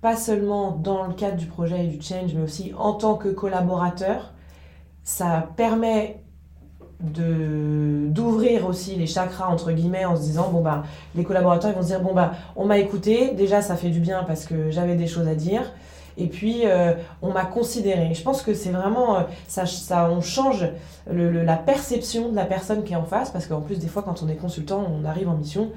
pas seulement dans le cadre du projet et du change, mais aussi en tant que collaborateur, ça permet d'ouvrir aussi les chakras entre guillemets en se disant bon bah les collaborateurs vont se dire bon bah on m'a écouté déjà ça fait du bien parce que j'avais des choses à dire et puis euh, on m'a considéré je pense que c'est vraiment euh, ça, ça on change la perception de la personne qui est en face parce qu'en plus des fois quand on est consultant on arrive en mission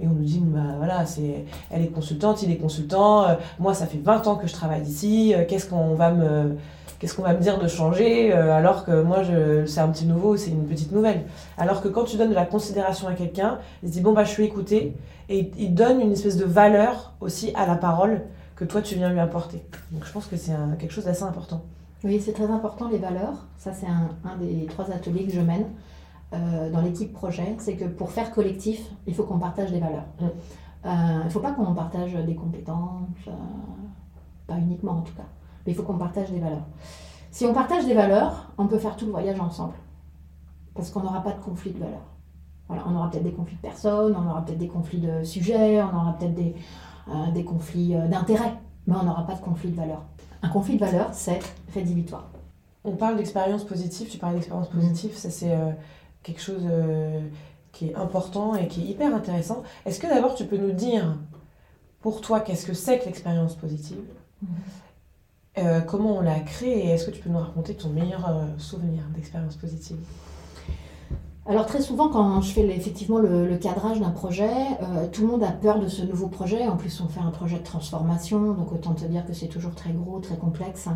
et on nous dit bah voilà c'est elle est consultante il est consultant euh, moi ça fait 20 ans que je travaille ici qu'est-ce qu'on va me qu'est-ce qu'on va me dire de changer alors que moi c'est un petit nouveau, c'est une petite nouvelle. Alors que quand tu donnes de la considération à quelqu'un, il se dit bon bah je suis écouté et il donne une espèce de valeur aussi à la parole que toi tu viens lui apporter. Donc je pense que c'est quelque chose d'assez important.
Oui, c'est très important les valeurs. Ça c'est un, des trois ateliers que je mène. Euh, dans l'équipe projet, c'est que pour faire collectif, il faut qu'on partage des valeurs. Mm. Il ne faut pas qu'on partage des compétences, pas uniquement en tout cas, mais il faut qu'on partage des valeurs. Si on partage des valeurs, on peut faire tout le voyage ensemble. Parce qu'on n'aura pas de conflit de valeurs. Voilà, on aura peut-être des conflits de personnes, on aura peut-être des conflits de sujets, on aura peut-être des, euh, des conflits euh, d'intérêts, mais on n'aura pas de conflit de valeurs. Un conflit de valeurs, c'est rédhibitoire.
On parle d'expérience positive, tu parles d'expérience positive, ça c'est euh, quelque chose qui est important et qui est hyper intéressant. Est-ce que d'abord tu peux nous dire, pour toi, qu'est-ce que c'est que l'expérience positive? Mmh. Euh, comment on l'a créé et est-ce que tu peux nous raconter ton meilleur euh, souvenir d'expérience positive?
Alors très souvent, quand je fais effectivement le, cadrage d'un projet, euh, tout le monde a peur de ce nouveau projet. En plus, on fait un projet de transformation, donc autant te dire que c'est toujours très gros, très complexe.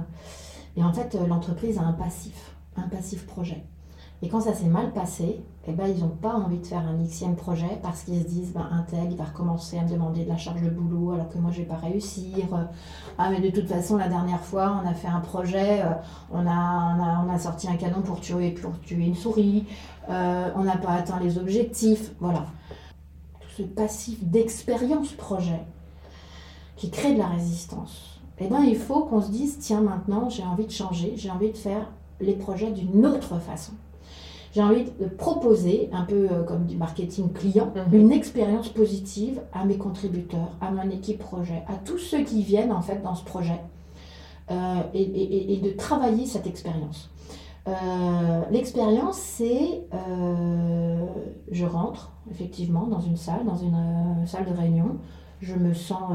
Et en fait, l'entreprise a un passif, un passif projet. Et quand ça s'est mal passé, eh ben, ils n'ont pas envie de faire un xème projet parce qu'ils se disent ben, un tel, il va recommencer à me demander de la charge de boulot alors que moi, je ne vais pas réussir. Ah, mais de toute façon, la dernière fois, on a fait un projet, euh, on a, on a, sorti un canon pour tuer, pour tuer une souris, euh, on n'a pas atteint les objectifs. Voilà. Tout ce passif d'expérience projet qui crée de la résistance. Eh ben, il faut qu'on se dise tiens, maintenant, j'ai envie de changer, j'ai envie de faire les projets d'une autre façon j'ai envie de proposer, un peu euh, comme du marketing client, mhm. une expérience positive à mes contributeurs, à mon équipe projet, à tous ceux qui viennent en fait dans ce projet, euh, et, de travailler cette expérience. Euh, l'expérience, c'est je rentre effectivement dans une salle, dans une salle de réunion, je me sens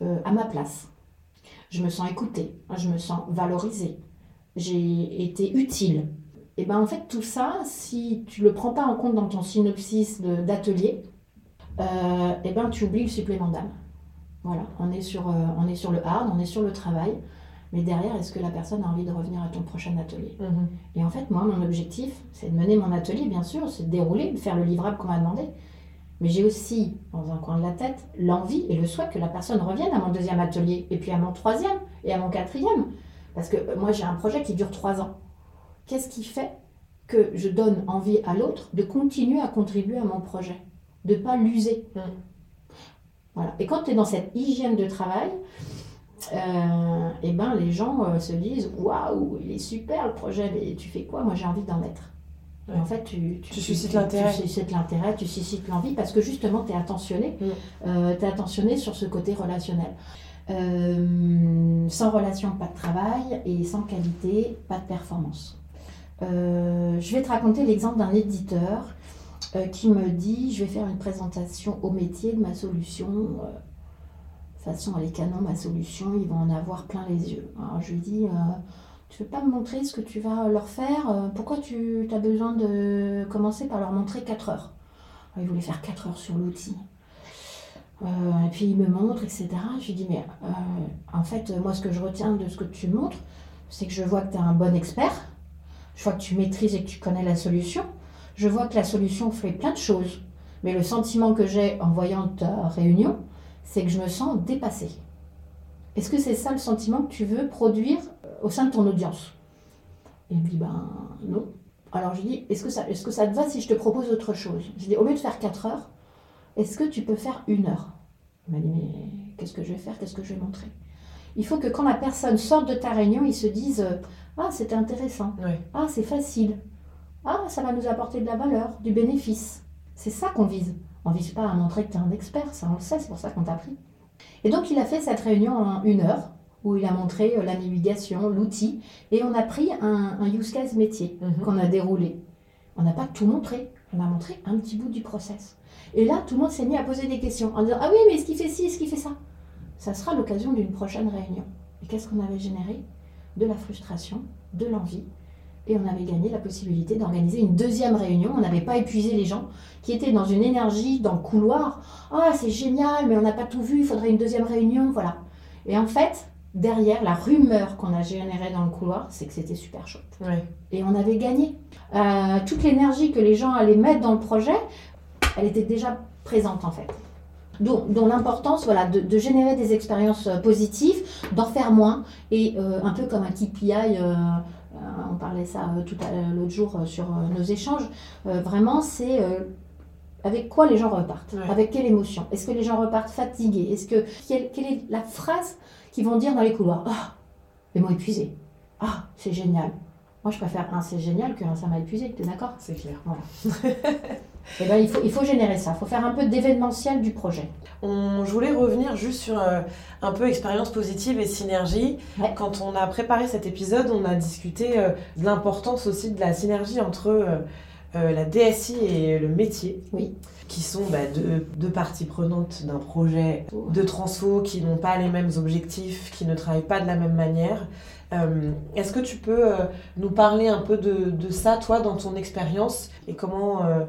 à ma place, je me sens écoutée, je me sens valorisée, j'ai été utile, et ben en fait tout ça, si tu le prends pas en compte dans ton synopsis d'atelier, euh, et ben tu oublies le supplément d'âme. Voilà, on est, sur, euh, on est sur le hard, on est sur le travail, mais derrière, est-ce que la personne a envie de revenir à ton prochain atelier? Mhm. Et en fait, moi, mon objectif, c'est de mener mon atelier, bien sûr, c'est de dérouler, de faire le livrable qu'on m'a demandé. Mais j'ai aussi, dans un coin de la tête, l'envie et le souhait que la personne revienne à mon deuxième atelier, et puis à mon troisième, et à mon quatrième. Parce que euh, moi, j'ai un projet qui dure trois ans qu'est-ce qui fait que je donne envie à l'autre de continuer à contribuer à mon projet, de ne pas l'user? Mm. Voilà. Et quand tu es dans cette hygiène de travail, euh, et eh ben, les gens euh, se disent Waouh, il est super le projet, mais tu fais quoi? Moi j'ai envie d'en être. en fait, tu,
tu, suscites l'intérêt.
Tu suscites l'intérêt, tu suscites l'envie parce que justement, tu es attentionné. Mm. Euh, tu es attentionné sur ce côté relationnel. sans relation, pas de travail et sans qualité, pas de performance. Euh, je vais te raconter l'exemple d'un éditeur euh, qui me dit je vais faire une présentation au métier de ma solution. Euh, de toute façon, les canons, ma solution, ils vont en avoir plein les yeux. Alors je lui dis tu veux pas me montrer ce que tu vas leur faire Pourquoi tu as besoin de commencer par leur montrer 4 heures? Il voulait faire 4 heures sur l'outil. et puis il me montre, etc. Je lui dis, mais en fait, moi, ce que je retiens de ce que tu montres, c'est que je vois que tu es un bon expert, je vois que tu maîtrises et que tu connais la solution. Je vois que la solution fait plein de choses. Mais le sentiment que j'ai en voyant ta réunion, c'est que je me sens dépassée. Est-ce que c'est ça le sentiment que tu veux produire euh, au sein de ton audience? Il me dit, ben non. Alors je dis, est-ce que, ça, est-ce que ça te va si je te propose autre chose? Je dis, au lieu de faire 4 heures, est-ce que tu peux faire une heure? Il m'a dit, mais qu'est-ce que je vais faire? Qu'est-ce que je vais montrer? Il faut que quand la personne sorte de ta réunion, il se dise, euh, ah, c'était intéressant. Ah, c'est facile. Ah, ça va nous apporter de la valeur, du bénéfice. C'est ça qu'on vise. On ne vise pas à montrer que tu es un expert, ça on le sait, c'est pour ça qu'on t'a pris. Et donc il a fait cette réunion en une heure, où il a montré euh, la navigation, l'outil, et on a pris un, use case métier mhm. qu'on a déroulé. On n'a pas tout montré, on a montré un petit bout du process. Et là, tout le monde s'est mis à poser des questions en disant Ah oui, mais est-ce qu'il fait ci, est-ce qu'il fait ça? Ça sera l'occasion d'une prochaine réunion. Et qu'est-ce qu'on avait généré? De la frustration, de l'envie. Et on avait gagné la possibilité d'organiser une deuxième réunion. On n'avait pas épuisé les gens qui étaient dans une énergie, dans le couloir. Ah, c'est génial, mais on n'a pas tout vu, il faudrait une deuxième réunion. Voilà. Et en fait, derrière, la rumeur qu'on a générée dans le couloir, c'est que c'était super chouette. Et on avait gagné. Euh, toute l'énergie que les gens allaient mettre dans le projet, elle était déjà présente en fait dont, l'importance voilà, de, générer des expériences euh, positives, d'en faire moins, et euh, un peu comme un KPI, euh, on parlait ça tout l'autre jour sur nos échanges, vraiment c'est avec quoi les gens repartent Avec quelle émotion Est-ce que les gens repartent fatigués? Est-ce que quelle, est la phrase qu'ils vont dire dans les couloirs? Ah, les mots épuisés. Ah, c'est génial. Moi, je préfère un c'est génial qu'un ça m'a épuisé. Tu es d'accord?
C'est clair.
Et eh ben, il, faut, il faut générer ça. Il faut faire un peu d'événementiel du projet.
On, je voulais revenir juste sur euh, un peu expérience positive et synergie. Quand on a préparé cet épisode, on a discuté euh, de l'importance aussi de la synergie entre euh, la DSI et le métier.
Oui
qui sont bah, deux, parties prenantes d'un projet de transfo qui n'ont pas les mêmes objectifs, qui ne travaillent pas de la même manière. Euh, est-ce que tu peux euh, nous parler un peu de, ça, toi, dans ton expérience, et comment euh,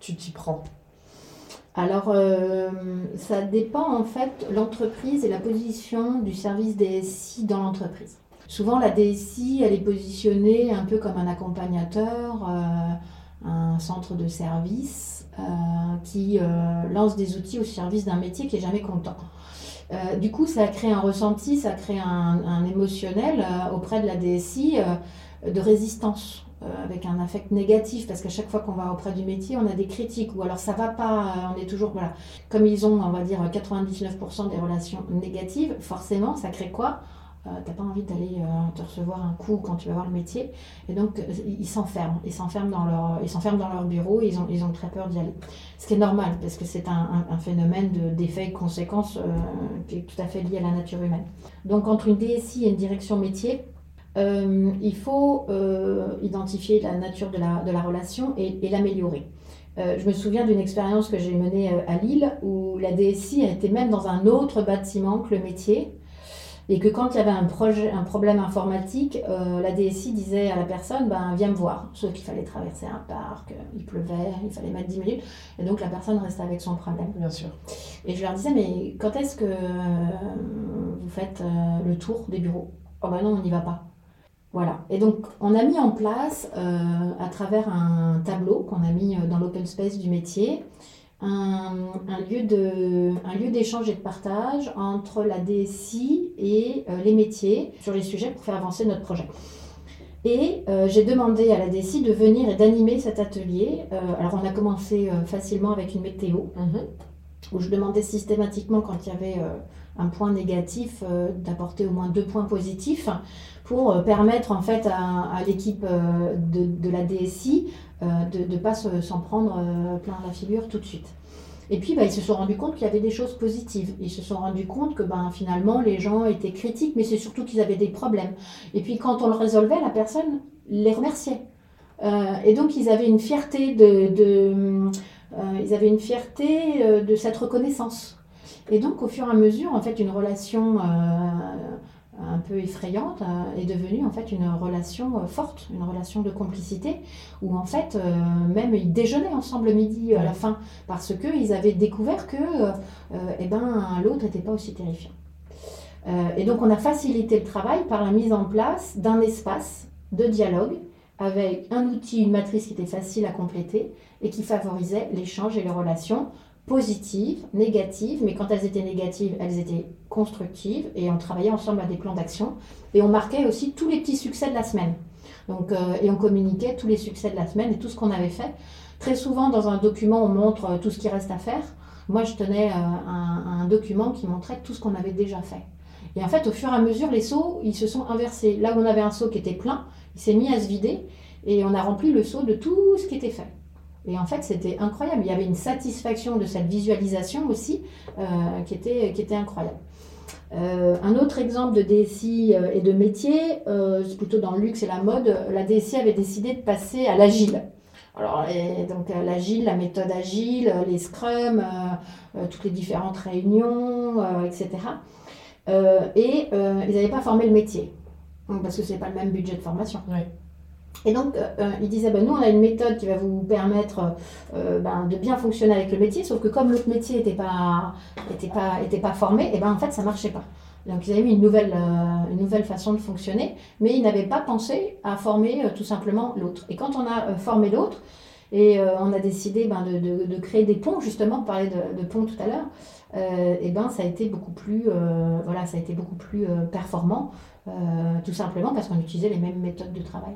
tu t'y prends
alors, ça dépend en fait l'entreprise et la position du service DSI dans l'entreprise. Souvent, la DSI, elle est positionnée un peu comme un accompagnateur, un centre de service qui lance des outils au service d'un métier qui est jamais content. Euh, du coup, ça crée un ressenti, ça crée un, émotionnel euh, auprès de la DSI euh, de résistance, avec un affect négatif, parce qu'à chaque fois qu'on va auprès du métier, on a des critiques, ou alors ça va pas, on est toujours, voilà, comme ils ont, on va dire, 99% des relations négatives, forcément, ça crée quoi? Euh, t'as pas envie d'aller euh, te recevoir un coup quand tu vas voir le métier. Et donc, euh, ils s'enferment. Ils s'enferment dans leur, ils s'enferment dans leur bureau et ils ont, ils ont très peur d'y aller. Ce qui est normal, parce que c'est un, un, phénomène d'effet et de conséquences qui est tout à fait lié à la nature humaine. Donc, entre une DSI et une direction métier, il faut identifier la nature de la, de la relation et, et l'améliorer. je me souviens d'une expérience que j'ai menée à Lille où la DSI était même dans un autre bâtiment que le métier et que quand il y avait un, projet, un problème informatique, euh, la DSI disait à la personne, ben, viens me voir. Sauf qu'il fallait traverser un parc, il pleuvait, il fallait mettre 10 minutes. Et donc la personne restait avec son problème.
Bien sûr.
Et je leur disais, mais quand est-ce que euh, vous faites euh, le tour des bureaux Oh ben non, on n'y va pas. Voilà. Et donc, on a mis en place, à travers un tableau qu'on a mis dans l'open space du métier, un, lieu de, un lieu d'échange et de partage entre la DSI et euh, les métiers sur les sujets pour faire avancer notre projet. Et euh, j'ai demandé à la DSI de venir et d'animer cet atelier. Euh, alors on a commencé facilement avec une météo, mhm. où je demandais systématiquement quand il y avait un point négatif d'apporter au moins deux points positifs pour permettre en fait à, l'équipe de, de, la DSI euh, de ne pas s'en prendre euh, plein la figure tout de suite. Et puis, bah, ils se sont rendus compte qu'il y avait des choses positives. Ils se sont rendus compte que ben, finalement, les gens étaient critiques, mais c'est surtout qu'ils avaient des problèmes. Et puis, quand on le résolvait, la personne les remerciait. Euh, et donc, ils avaient une fierté de cette reconnaissance. Et donc, au fur et à mesure, en fait, une relation un peu effrayante euh, est devenue en fait une relation euh, forte, une relation de complicité où en fait euh, même ils déjeunaient ensemble midi à la fin parce qu'ils avaient découvert que eh ben, l'autre n'était pas aussi terrifiant. et donc on a facilité le travail par la mise en place d'un espace de dialogue avec un outil, une matrice qui était facile à compléter et qui favorisait l'échange et les relations positives, négatives, mais quand elles étaient négatives, elles étaient constructives et on travaillait ensemble à des plans d'action et on marquait aussi tous les petits succès de la semaine. Donc, euh, et on communiquait tous les succès de la semaine et tout ce qu'on avait fait. Très souvent, dans un document, on montre euh, tout ce qui reste à faire. Moi, je tenais euh, un, un, document qui montrait tout ce qu'on avait déjà fait. Et en fait, au fur et à mesure, les seaux, ils se sont inversés. Là où on avait un seau qui était plein, il s'est mis à se vider et on a rempli le seau de tout ce qui était fait. Et en fait, c'était incroyable. Il y avait une satisfaction de cette visualisation aussi euh, qui, était, qui était incroyable. Euh, un autre exemple de DSI euh, et de métier, plutôt dans le luxe et la mode, la DSI avait décidé de passer à l'agile. Alors, l'agile, la méthode agile, les scrums, toutes les différentes réunions, etc. et ils n'avaient pas formé le métier, parce que ce n'est pas le même budget de formation. Et donc, euh, euh, il disait, ben, nous, on a une méthode qui va vous permettre euh, ben, de bien fonctionner avec le métier, sauf que comme l'autre métier n'était pas, était pas, était pas formé, et ben, en fait, ça ne marchait pas. Donc, ils avaient mis une nouvelle, une nouvelle façon de fonctionner, mais ils n'avaient pas pensé à former tout simplement l'autre. Et quand on a formé l'autre, et on a décidé ben, de, de, créer des ponts, justement, on parlait de, de ponts tout à l'heure, et ben, ça a été beaucoup plus, voilà, ça a été beaucoup plus performant, tout simplement parce qu'on utilisait les mêmes méthodes de travail.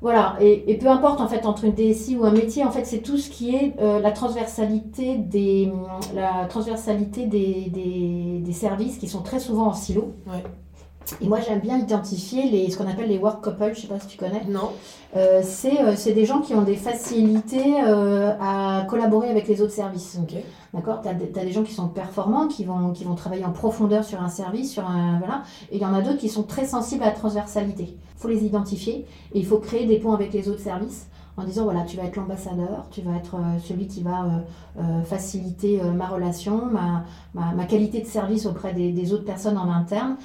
Voilà, et, peu importe en fait entre une DSI ou un métier, en fait c'est tout ce qui est euh, la transversalité, des, la transversalité des, des, services qui sont très souvent en silo. Et moi j'aime bien identifier les, ce qu'on appelle les work couples, je sais pas si tu connais.
Non.
Euh, euh, c'est des gens qui ont des facilités à collaborer avec les autres services. D'accord? Tu as, des gens qui sont performants, qui vont, qui vont travailler en profondeur sur un service, sur un, voilà. et il y en a d'autres qui sont très sensibles à la transversalité. Il faut les identifier et il faut créer des ponts avec les autres services en disant voilà, tu vas être l'ambassadeur, tu vas être euh, celui qui va euh, euh, faciliter ma relation, ma, ma, qualité de service auprès des, autres personnes en interne.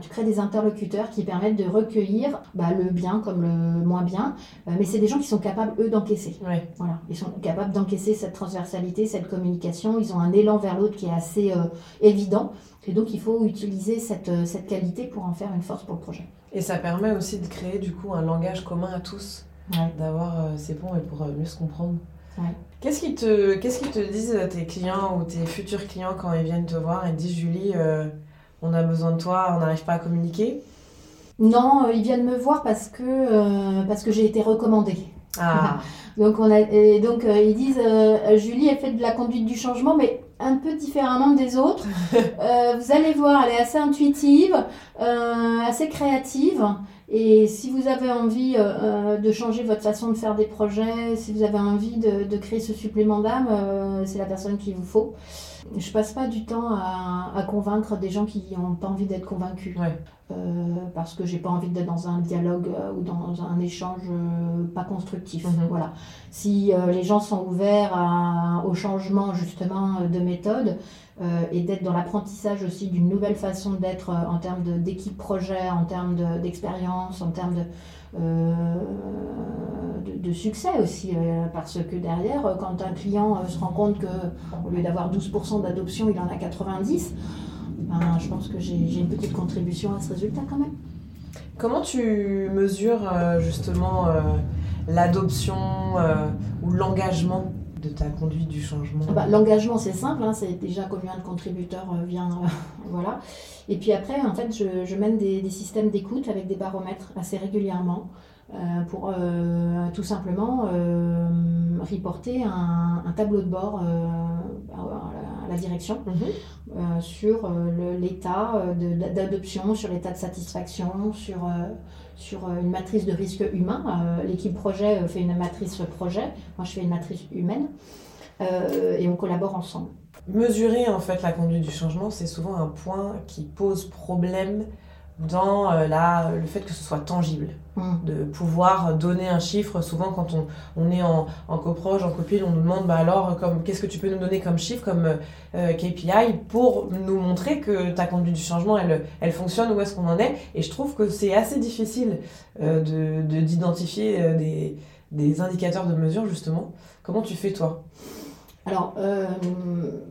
tu crées des interlocuteurs qui permettent de recueillir bah, le bien comme le moins bien, mais c'est des gens qui sont capables, eux, d'encaisser. Voilà, ils sont capables d'encaisser cette transversalité, cette communication, ils ont un élan vers l'autre qui est assez évident, et donc il faut utiliser cette, cette qualité pour en faire une force pour le projet.
Et ça permet aussi de créer du coup un langage commun à tous, d'avoir euh, ces ponts et pour euh, mieux se comprendre. Qu'est-ce qu'ils te, qu'est-ce qu'ils te disent euh, tes clients ou tes futurs clients quand ils viennent te voir et disent Julie, on a besoin de toi, on n'arrive pas à communiquer?
Non, ils viennent me voir parce que, parce que j'ai été recommandée.
Ah.
donc, on a, et donc ils disent Julie, elle fait de la conduite du changement, mais un peu différemment des autres. vous allez voir, elle est assez intuitive, assez créative. Et si vous avez envie euh, euh, de changer votre façon de faire des projets, si vous avez envie de, créer ce supplément d'âme, euh, c'est la personne qu'il vous faut. Je passe pas du temps à, convaincre des gens qui n'ont pas envie d'être convaincus. parce que j'ai pas envie d'être dans un dialogue ou dans un échange pas constructif. Mhm. Voilà. Si les gens sont ouverts au changement justement de méthode, et d'être dans l'apprentissage aussi d'une nouvelle façon d'être euh, en termes d'équipe projet, en termes d'expérience, en termes de, euh, de, succès aussi. parce que derrière, quand un client se rend compte qu'au lieu d'avoir 12% d'adoption, il en a 90%, ben, je pense que j'ai une petite contribution à ce résultat quand même.
Comment tu mesures justement l'adoption ou l'engagement de ta conduite du changement
bah, L'engagement, c'est simple, hein, c'est déjà combien de contributeurs euh, vient. Euh, voilà. Et puis après, en fait, je, mène des, systèmes d'écoute avec des baromètres assez régulièrement euh, pour tout simplement reporter un, tableau de bord à, la, direction mhm. sur l'état d'adoption, sur l'état de satisfaction, sur sur euh, une matrice de risque humain. Euh, l'équipe projet euh, fait une matrice projet, moi je fais une matrice humaine, et on collabore ensemble.
Mesurer en fait la conduite du changement, c'est souvent un point qui pose problème dans euh, la, le fait que ce soit tangible, mm. de pouvoir donner un chiffre. Souvent, quand on, on est en, en coproche, en copine, on nous demande bah alors, qu'est-ce que tu peux nous donner comme chiffre, comme euh, KPI, pour nous montrer que ta conduite du changement, elle, elle fonctionne, où est-ce qu'on en est. Et je trouve que c'est assez difficile euh, de, d'identifier des, des indicateurs de mesure, justement. Comment tu fais, toi?
Alors, euh,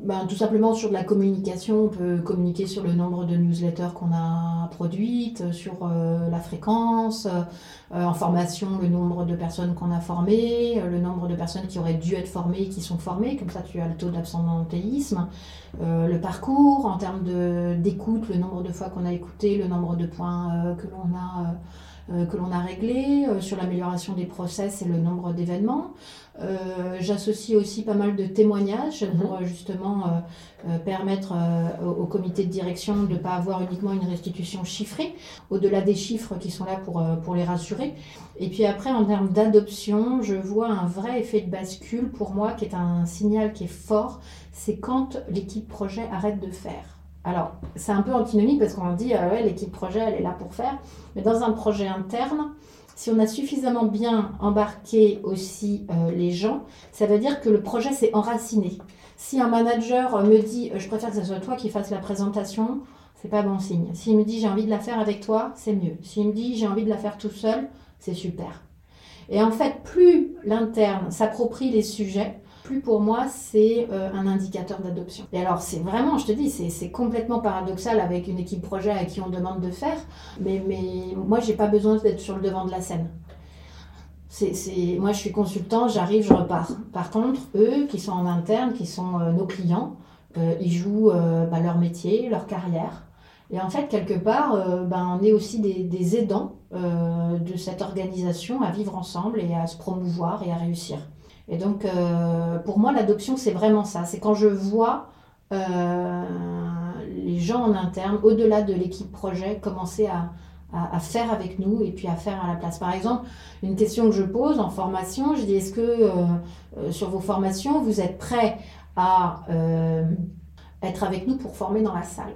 ben, tout simplement sur de la communication, on peut communiquer sur le nombre de newsletters qu'on a produites, sur euh, la fréquence, euh, en formation, le nombre de personnes qu'on a formées, le nombre de personnes qui auraient dû être formées et qui sont formées, comme ça tu as le taux d'absentéisme, le parcours en termes d'écoute, le nombre de fois qu'on a écouté, le nombre de points que l'on a euh, que l'on a réglé, euh, sur l'amélioration des process et le nombre d'événements. Euh, j'associe aussi pas mal de témoignages mhm. pour justement permettre au, comité de direction de ne pas avoir uniquement une restitution chiffrée, au-delà des chiffres qui sont là pour, pour les rassurer. Et puis après, en termes d'adoption, je vois un vrai effet de bascule pour moi qui est un signal qui est fort, c'est quand l'équipe projet arrête de faire. Alors, c'est un peu antinomique parce qu'on dit, euh, ouais, l'équipe projet, elle est là pour faire. Mais dans un projet interne, si on a suffisamment bien embarqué aussi euh, les gens, ça veut dire que le projet s'est enraciné. Si un manager me dit, euh, je préfère que ce soit toi qui fasses la présentation, c'est pas bon signe. S'il me dit, j'ai envie de la faire avec toi, c'est mieux. S'il me dit, j'ai envie de la faire tout seul, c'est super. Et en fait, plus l'interne s'approprie les sujets, pour moi, c'est euh, un indicateur d'adoption. Et alors, c'est vraiment, je te dis, c'est complètement paradoxal avec une équipe projet à qui on demande de faire, mais, mais moi, j'ai pas besoin d'être sur le devant de la scène. C'est, moi, je suis consultant, j'arrive, je repars. Par contre, eux, qui sont en interne, qui sont euh, nos clients, euh, ils jouent bah, leur métier, leur carrière. Et en fait, quelque part, ben, on est aussi des, des aidants de cette organisation à vivre ensemble et à se promouvoir et à réussir. Et donc, pour moi, l'adoption, c'est vraiment ça. C'est quand je vois les gens en interne, au-delà de l'équipe projet, commencer à, à, faire avec nous et puis à faire à la place. Par exemple, une question que je pose en formation, je dis est-ce que euh, euh, sur vos formations, vous êtes prêts à euh, être avec nous pour former dans la salle?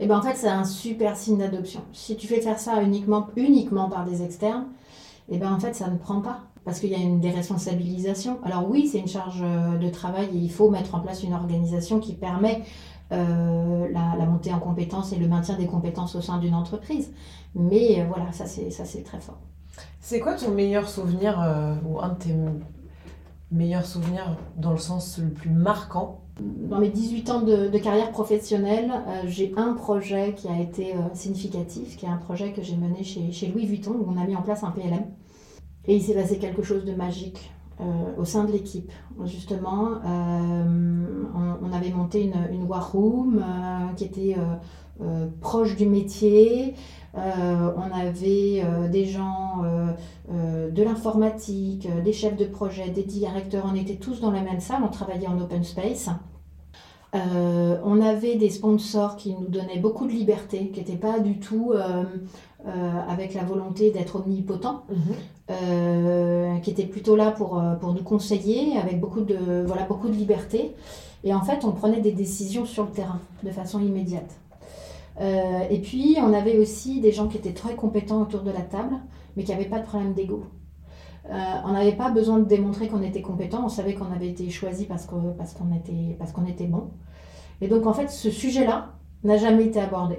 Et eh bien en fait, c'est un super signe d'adoption. Si tu fais faire ça uniquement, uniquement par des externes, et eh bien en fait, ça ne prend pas. Parce qu'il y a une déresponsabilisation. Alors oui, c'est une charge de travail et il faut mettre en place une organisation qui permet euh, la, montée en compétences et le maintien des compétences au sein d'une entreprise. Mais euh, voilà, ça c'est, ça c'est très fort.
C'est quoi ton meilleur souvenir euh, ou un de tes meilleurs souvenirs dans le sens le plus marquant?
Dans mes 18 ans de, carrière professionnelle, j'ai un projet qui a été significatif, qui est un projet que j'ai mené chez, chez Louis Vuitton où on a mis en place un PLM. Et il s'est passé quelque chose de magique. Euh, au sein de l'équipe. Justement, euh, on, avait monté une, une war room euh, qui était proche du métier. on avait des gens de l'informatique, des chefs de projet, des directeurs. On était tous dans la même salle. On travaillait en open space. on avait des sponsors qui nous donnaient beaucoup de liberté, qui n'étaient pas du tout avec la volonté d'être omnipotent. Mhm. Euh, qui était plutôt là pour, euh, pour nous conseiller, avec beaucoup de, voilà, beaucoup de liberté. Et en fait, on prenait des décisions sur le terrain, de façon immédiate. Euh, et puis, on avait aussi des gens qui étaient très compétents autour de la table, mais qui n'avaient pas de problème d'ego. on n'avait pas besoin de démontrer qu'on était compétent, on savait qu'on avait été choisi parce qu'on parce qu'on était, parce qu'on était bon. Et donc, en fait, ce sujet-là n'a jamais été abordé.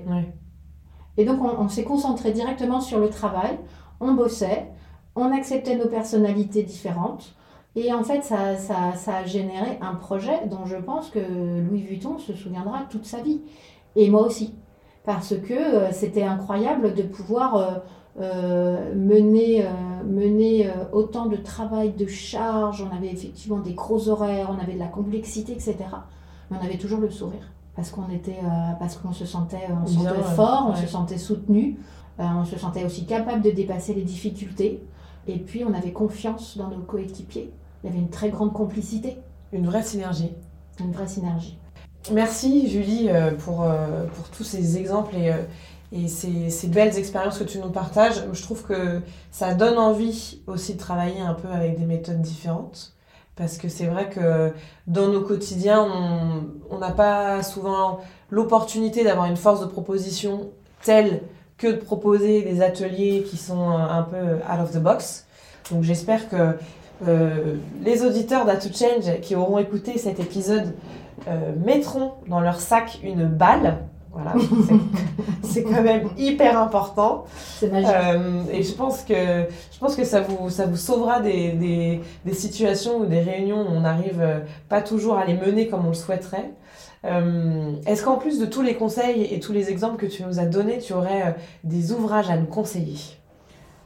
Et donc, on s'est concentré directement sur le travail, on bossait, on acceptait nos personnalités différentes. Et en fait, ça, ça, a généré un projet dont je pense que Louis Vuitton se souviendra toute sa vie. Et moi aussi. Parce que euh, c'était incroyable de pouvoir euh, euh, mener, mener autant de travail, de charge. On avait effectivement des gros horaires, on avait de la complexité, etc. Mais on avait toujours le sourire. Parce qu'on était, parce qu'on se sentait, on se sentait fort, on se sentait soutenu, on se sentait aussi capable de dépasser les difficultés. Et puis, on avait confiance dans nos coéquipiers. Il y avait une très grande complicité.
Une vraie synergie.
Une vraie synergie.
Merci Julie euh, pour, euh, pour tous ces exemples et, euh, et ces, ces, belles expériences que tu nous partages. Je trouve que ça donne envie aussi de travailler un peu avec des méthodes différentes. Parce que c'est vrai que dans nos quotidiens, on n'a pas souvent l'opportunité d'avoir une force de proposition telle que de proposer des ateliers qui sont un peu out of the box. Donc j'espère que euh, les auditeurs d'A Change qui auront écouté cet épisode euh, mettront dans leur sac une balle. Voilà, c'est quand même hyper important.
C'est magique.
Euh, et je pense que, je pense que ça, vous, ça vous sauvera des, des, des situations ou des réunions où on n'arrive pas toujours à les mener comme on le souhaiterait. Euh, est-ce qu'en plus de tous les conseils et tous les exemples que tu nous as donnés, tu aurais euh, des ouvrages à nous conseiller?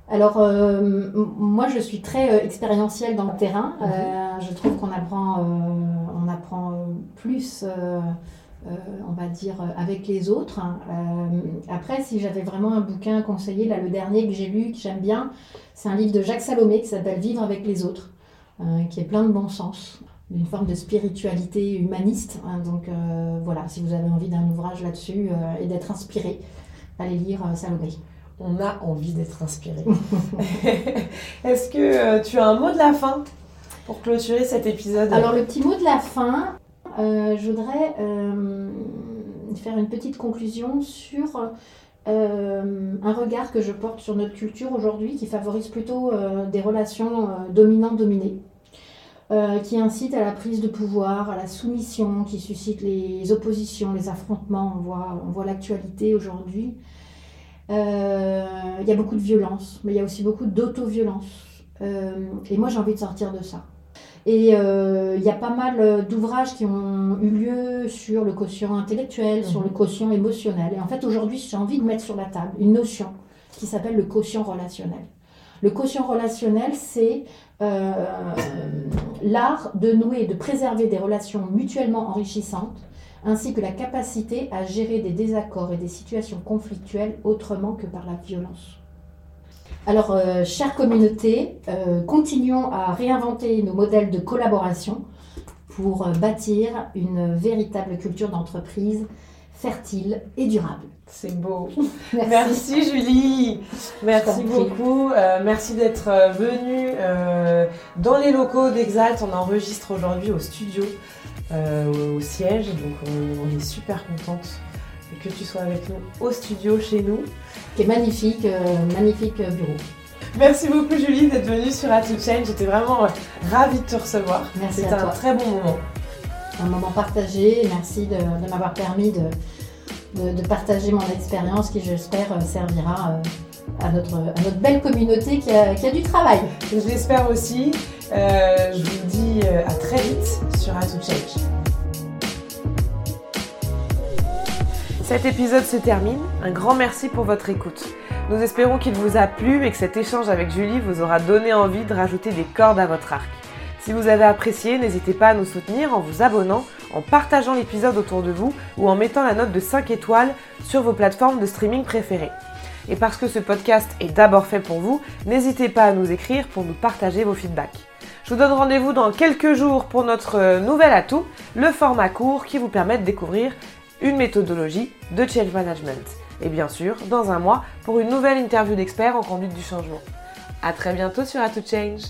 Alors, euh, moi, je suis très expérientielle dans le terrain. Mhm. je trouve qu'on apprend, on apprend plus, on va dire, avec les autres. après, si j'avais vraiment un bouquin à conseiller, là, le dernier que j'ai lu, que j'aime bien, c'est un livre de Jacques Salomé qui s'appelle Vivre avec les autres, qui est plein de bon sens d'une forme de spiritualité humaniste. Hein. donc euh, voilà, si vous avez envie d'un ouvrage là-dessus euh, et d'être inspiré, allez lire euh, Salomé.
On a envie d'être inspiré. Est-ce que tu as un mot de la fin pour clôturer cet épisode?
Alors le petit mot de la fin, je voudrais faire une petite conclusion sur un regard que je porte sur notre culture aujourd'hui qui favorise plutôt des relations dominant-dominées. Euh, qui incite à la prise de pouvoir, à la soumission, qui suscite les oppositions, les affrontements. On voit, on voit l'actualité aujourd'hui. Euh, il y a beaucoup de violence, mais il y a aussi beaucoup d'auto-violence. Euh, et moi, j'ai envie de sortir de ça. Et il y a pas mal d'ouvrages qui ont eu lieu sur le quotient intellectuel, sur le mhm. quotient émotionnel. Et en fait, aujourd'hui, j'ai envie de mettre sur la table une notion qui s'appelle le quotient relationnel. Le quotient relationnel, c'est euh, l'art de nouer et de préserver des relations mutuellement enrichissantes ainsi que la capacité à gérer des désaccords et des situations conflictuelles autrement que par la violence. Alors, euh, chère communauté, euh, continuons à réinventer nos modèles de collaboration pour euh, bâtir une véritable culture d'entreprise fertile et durable.
C'est beau. Merci. Julie. Merci beaucoup. merci d'être venue dans les locaux d'Exalt. On enregistre aujourd'hui au studio, au siège. Donc on, est super contente que tu sois avec nous au studio chez nous.
Qui est magnifique, magnifique bureau.
Merci beaucoup Julie d'être venue sur A Change. J'étais vraiment euh, ravie de te recevoir.
Merci.
C'était un très bon moment.
Un moment partagé. Merci de, m'avoir permis de, partager mon expérience qui j'espère euh, servira euh, à notre, notre belle communauté qui a, du travail.
Je l'espère aussi. je vous dis à très vite sur A Change. Cet épisode se termine. Un grand merci pour votre écoute. Nous espérons qu'il vous a plu et que cet échange avec Julie vous aura donné envie de rajouter des cordes à votre arc. Si vous avez apprécié, n'hésitez pas à nous soutenir en vous abonnant, en partageant l'épisode autour de vous ou en mettant la note de 5 étoiles sur vos plateformes de streaming préférées. Et parce que ce podcast est d'abord fait pour vous, n'hésitez pas à nous écrire pour nous partager vos feedbacks. Je vous donne rendez-vous dans quelques jours pour notre euh, nouvel atout, le format court qui vous permet de découvrir une méthodologie de change management et bien sûr dans un mois pour une nouvelle interview d'experts en conduite du changement. A très bientôt sur A to Change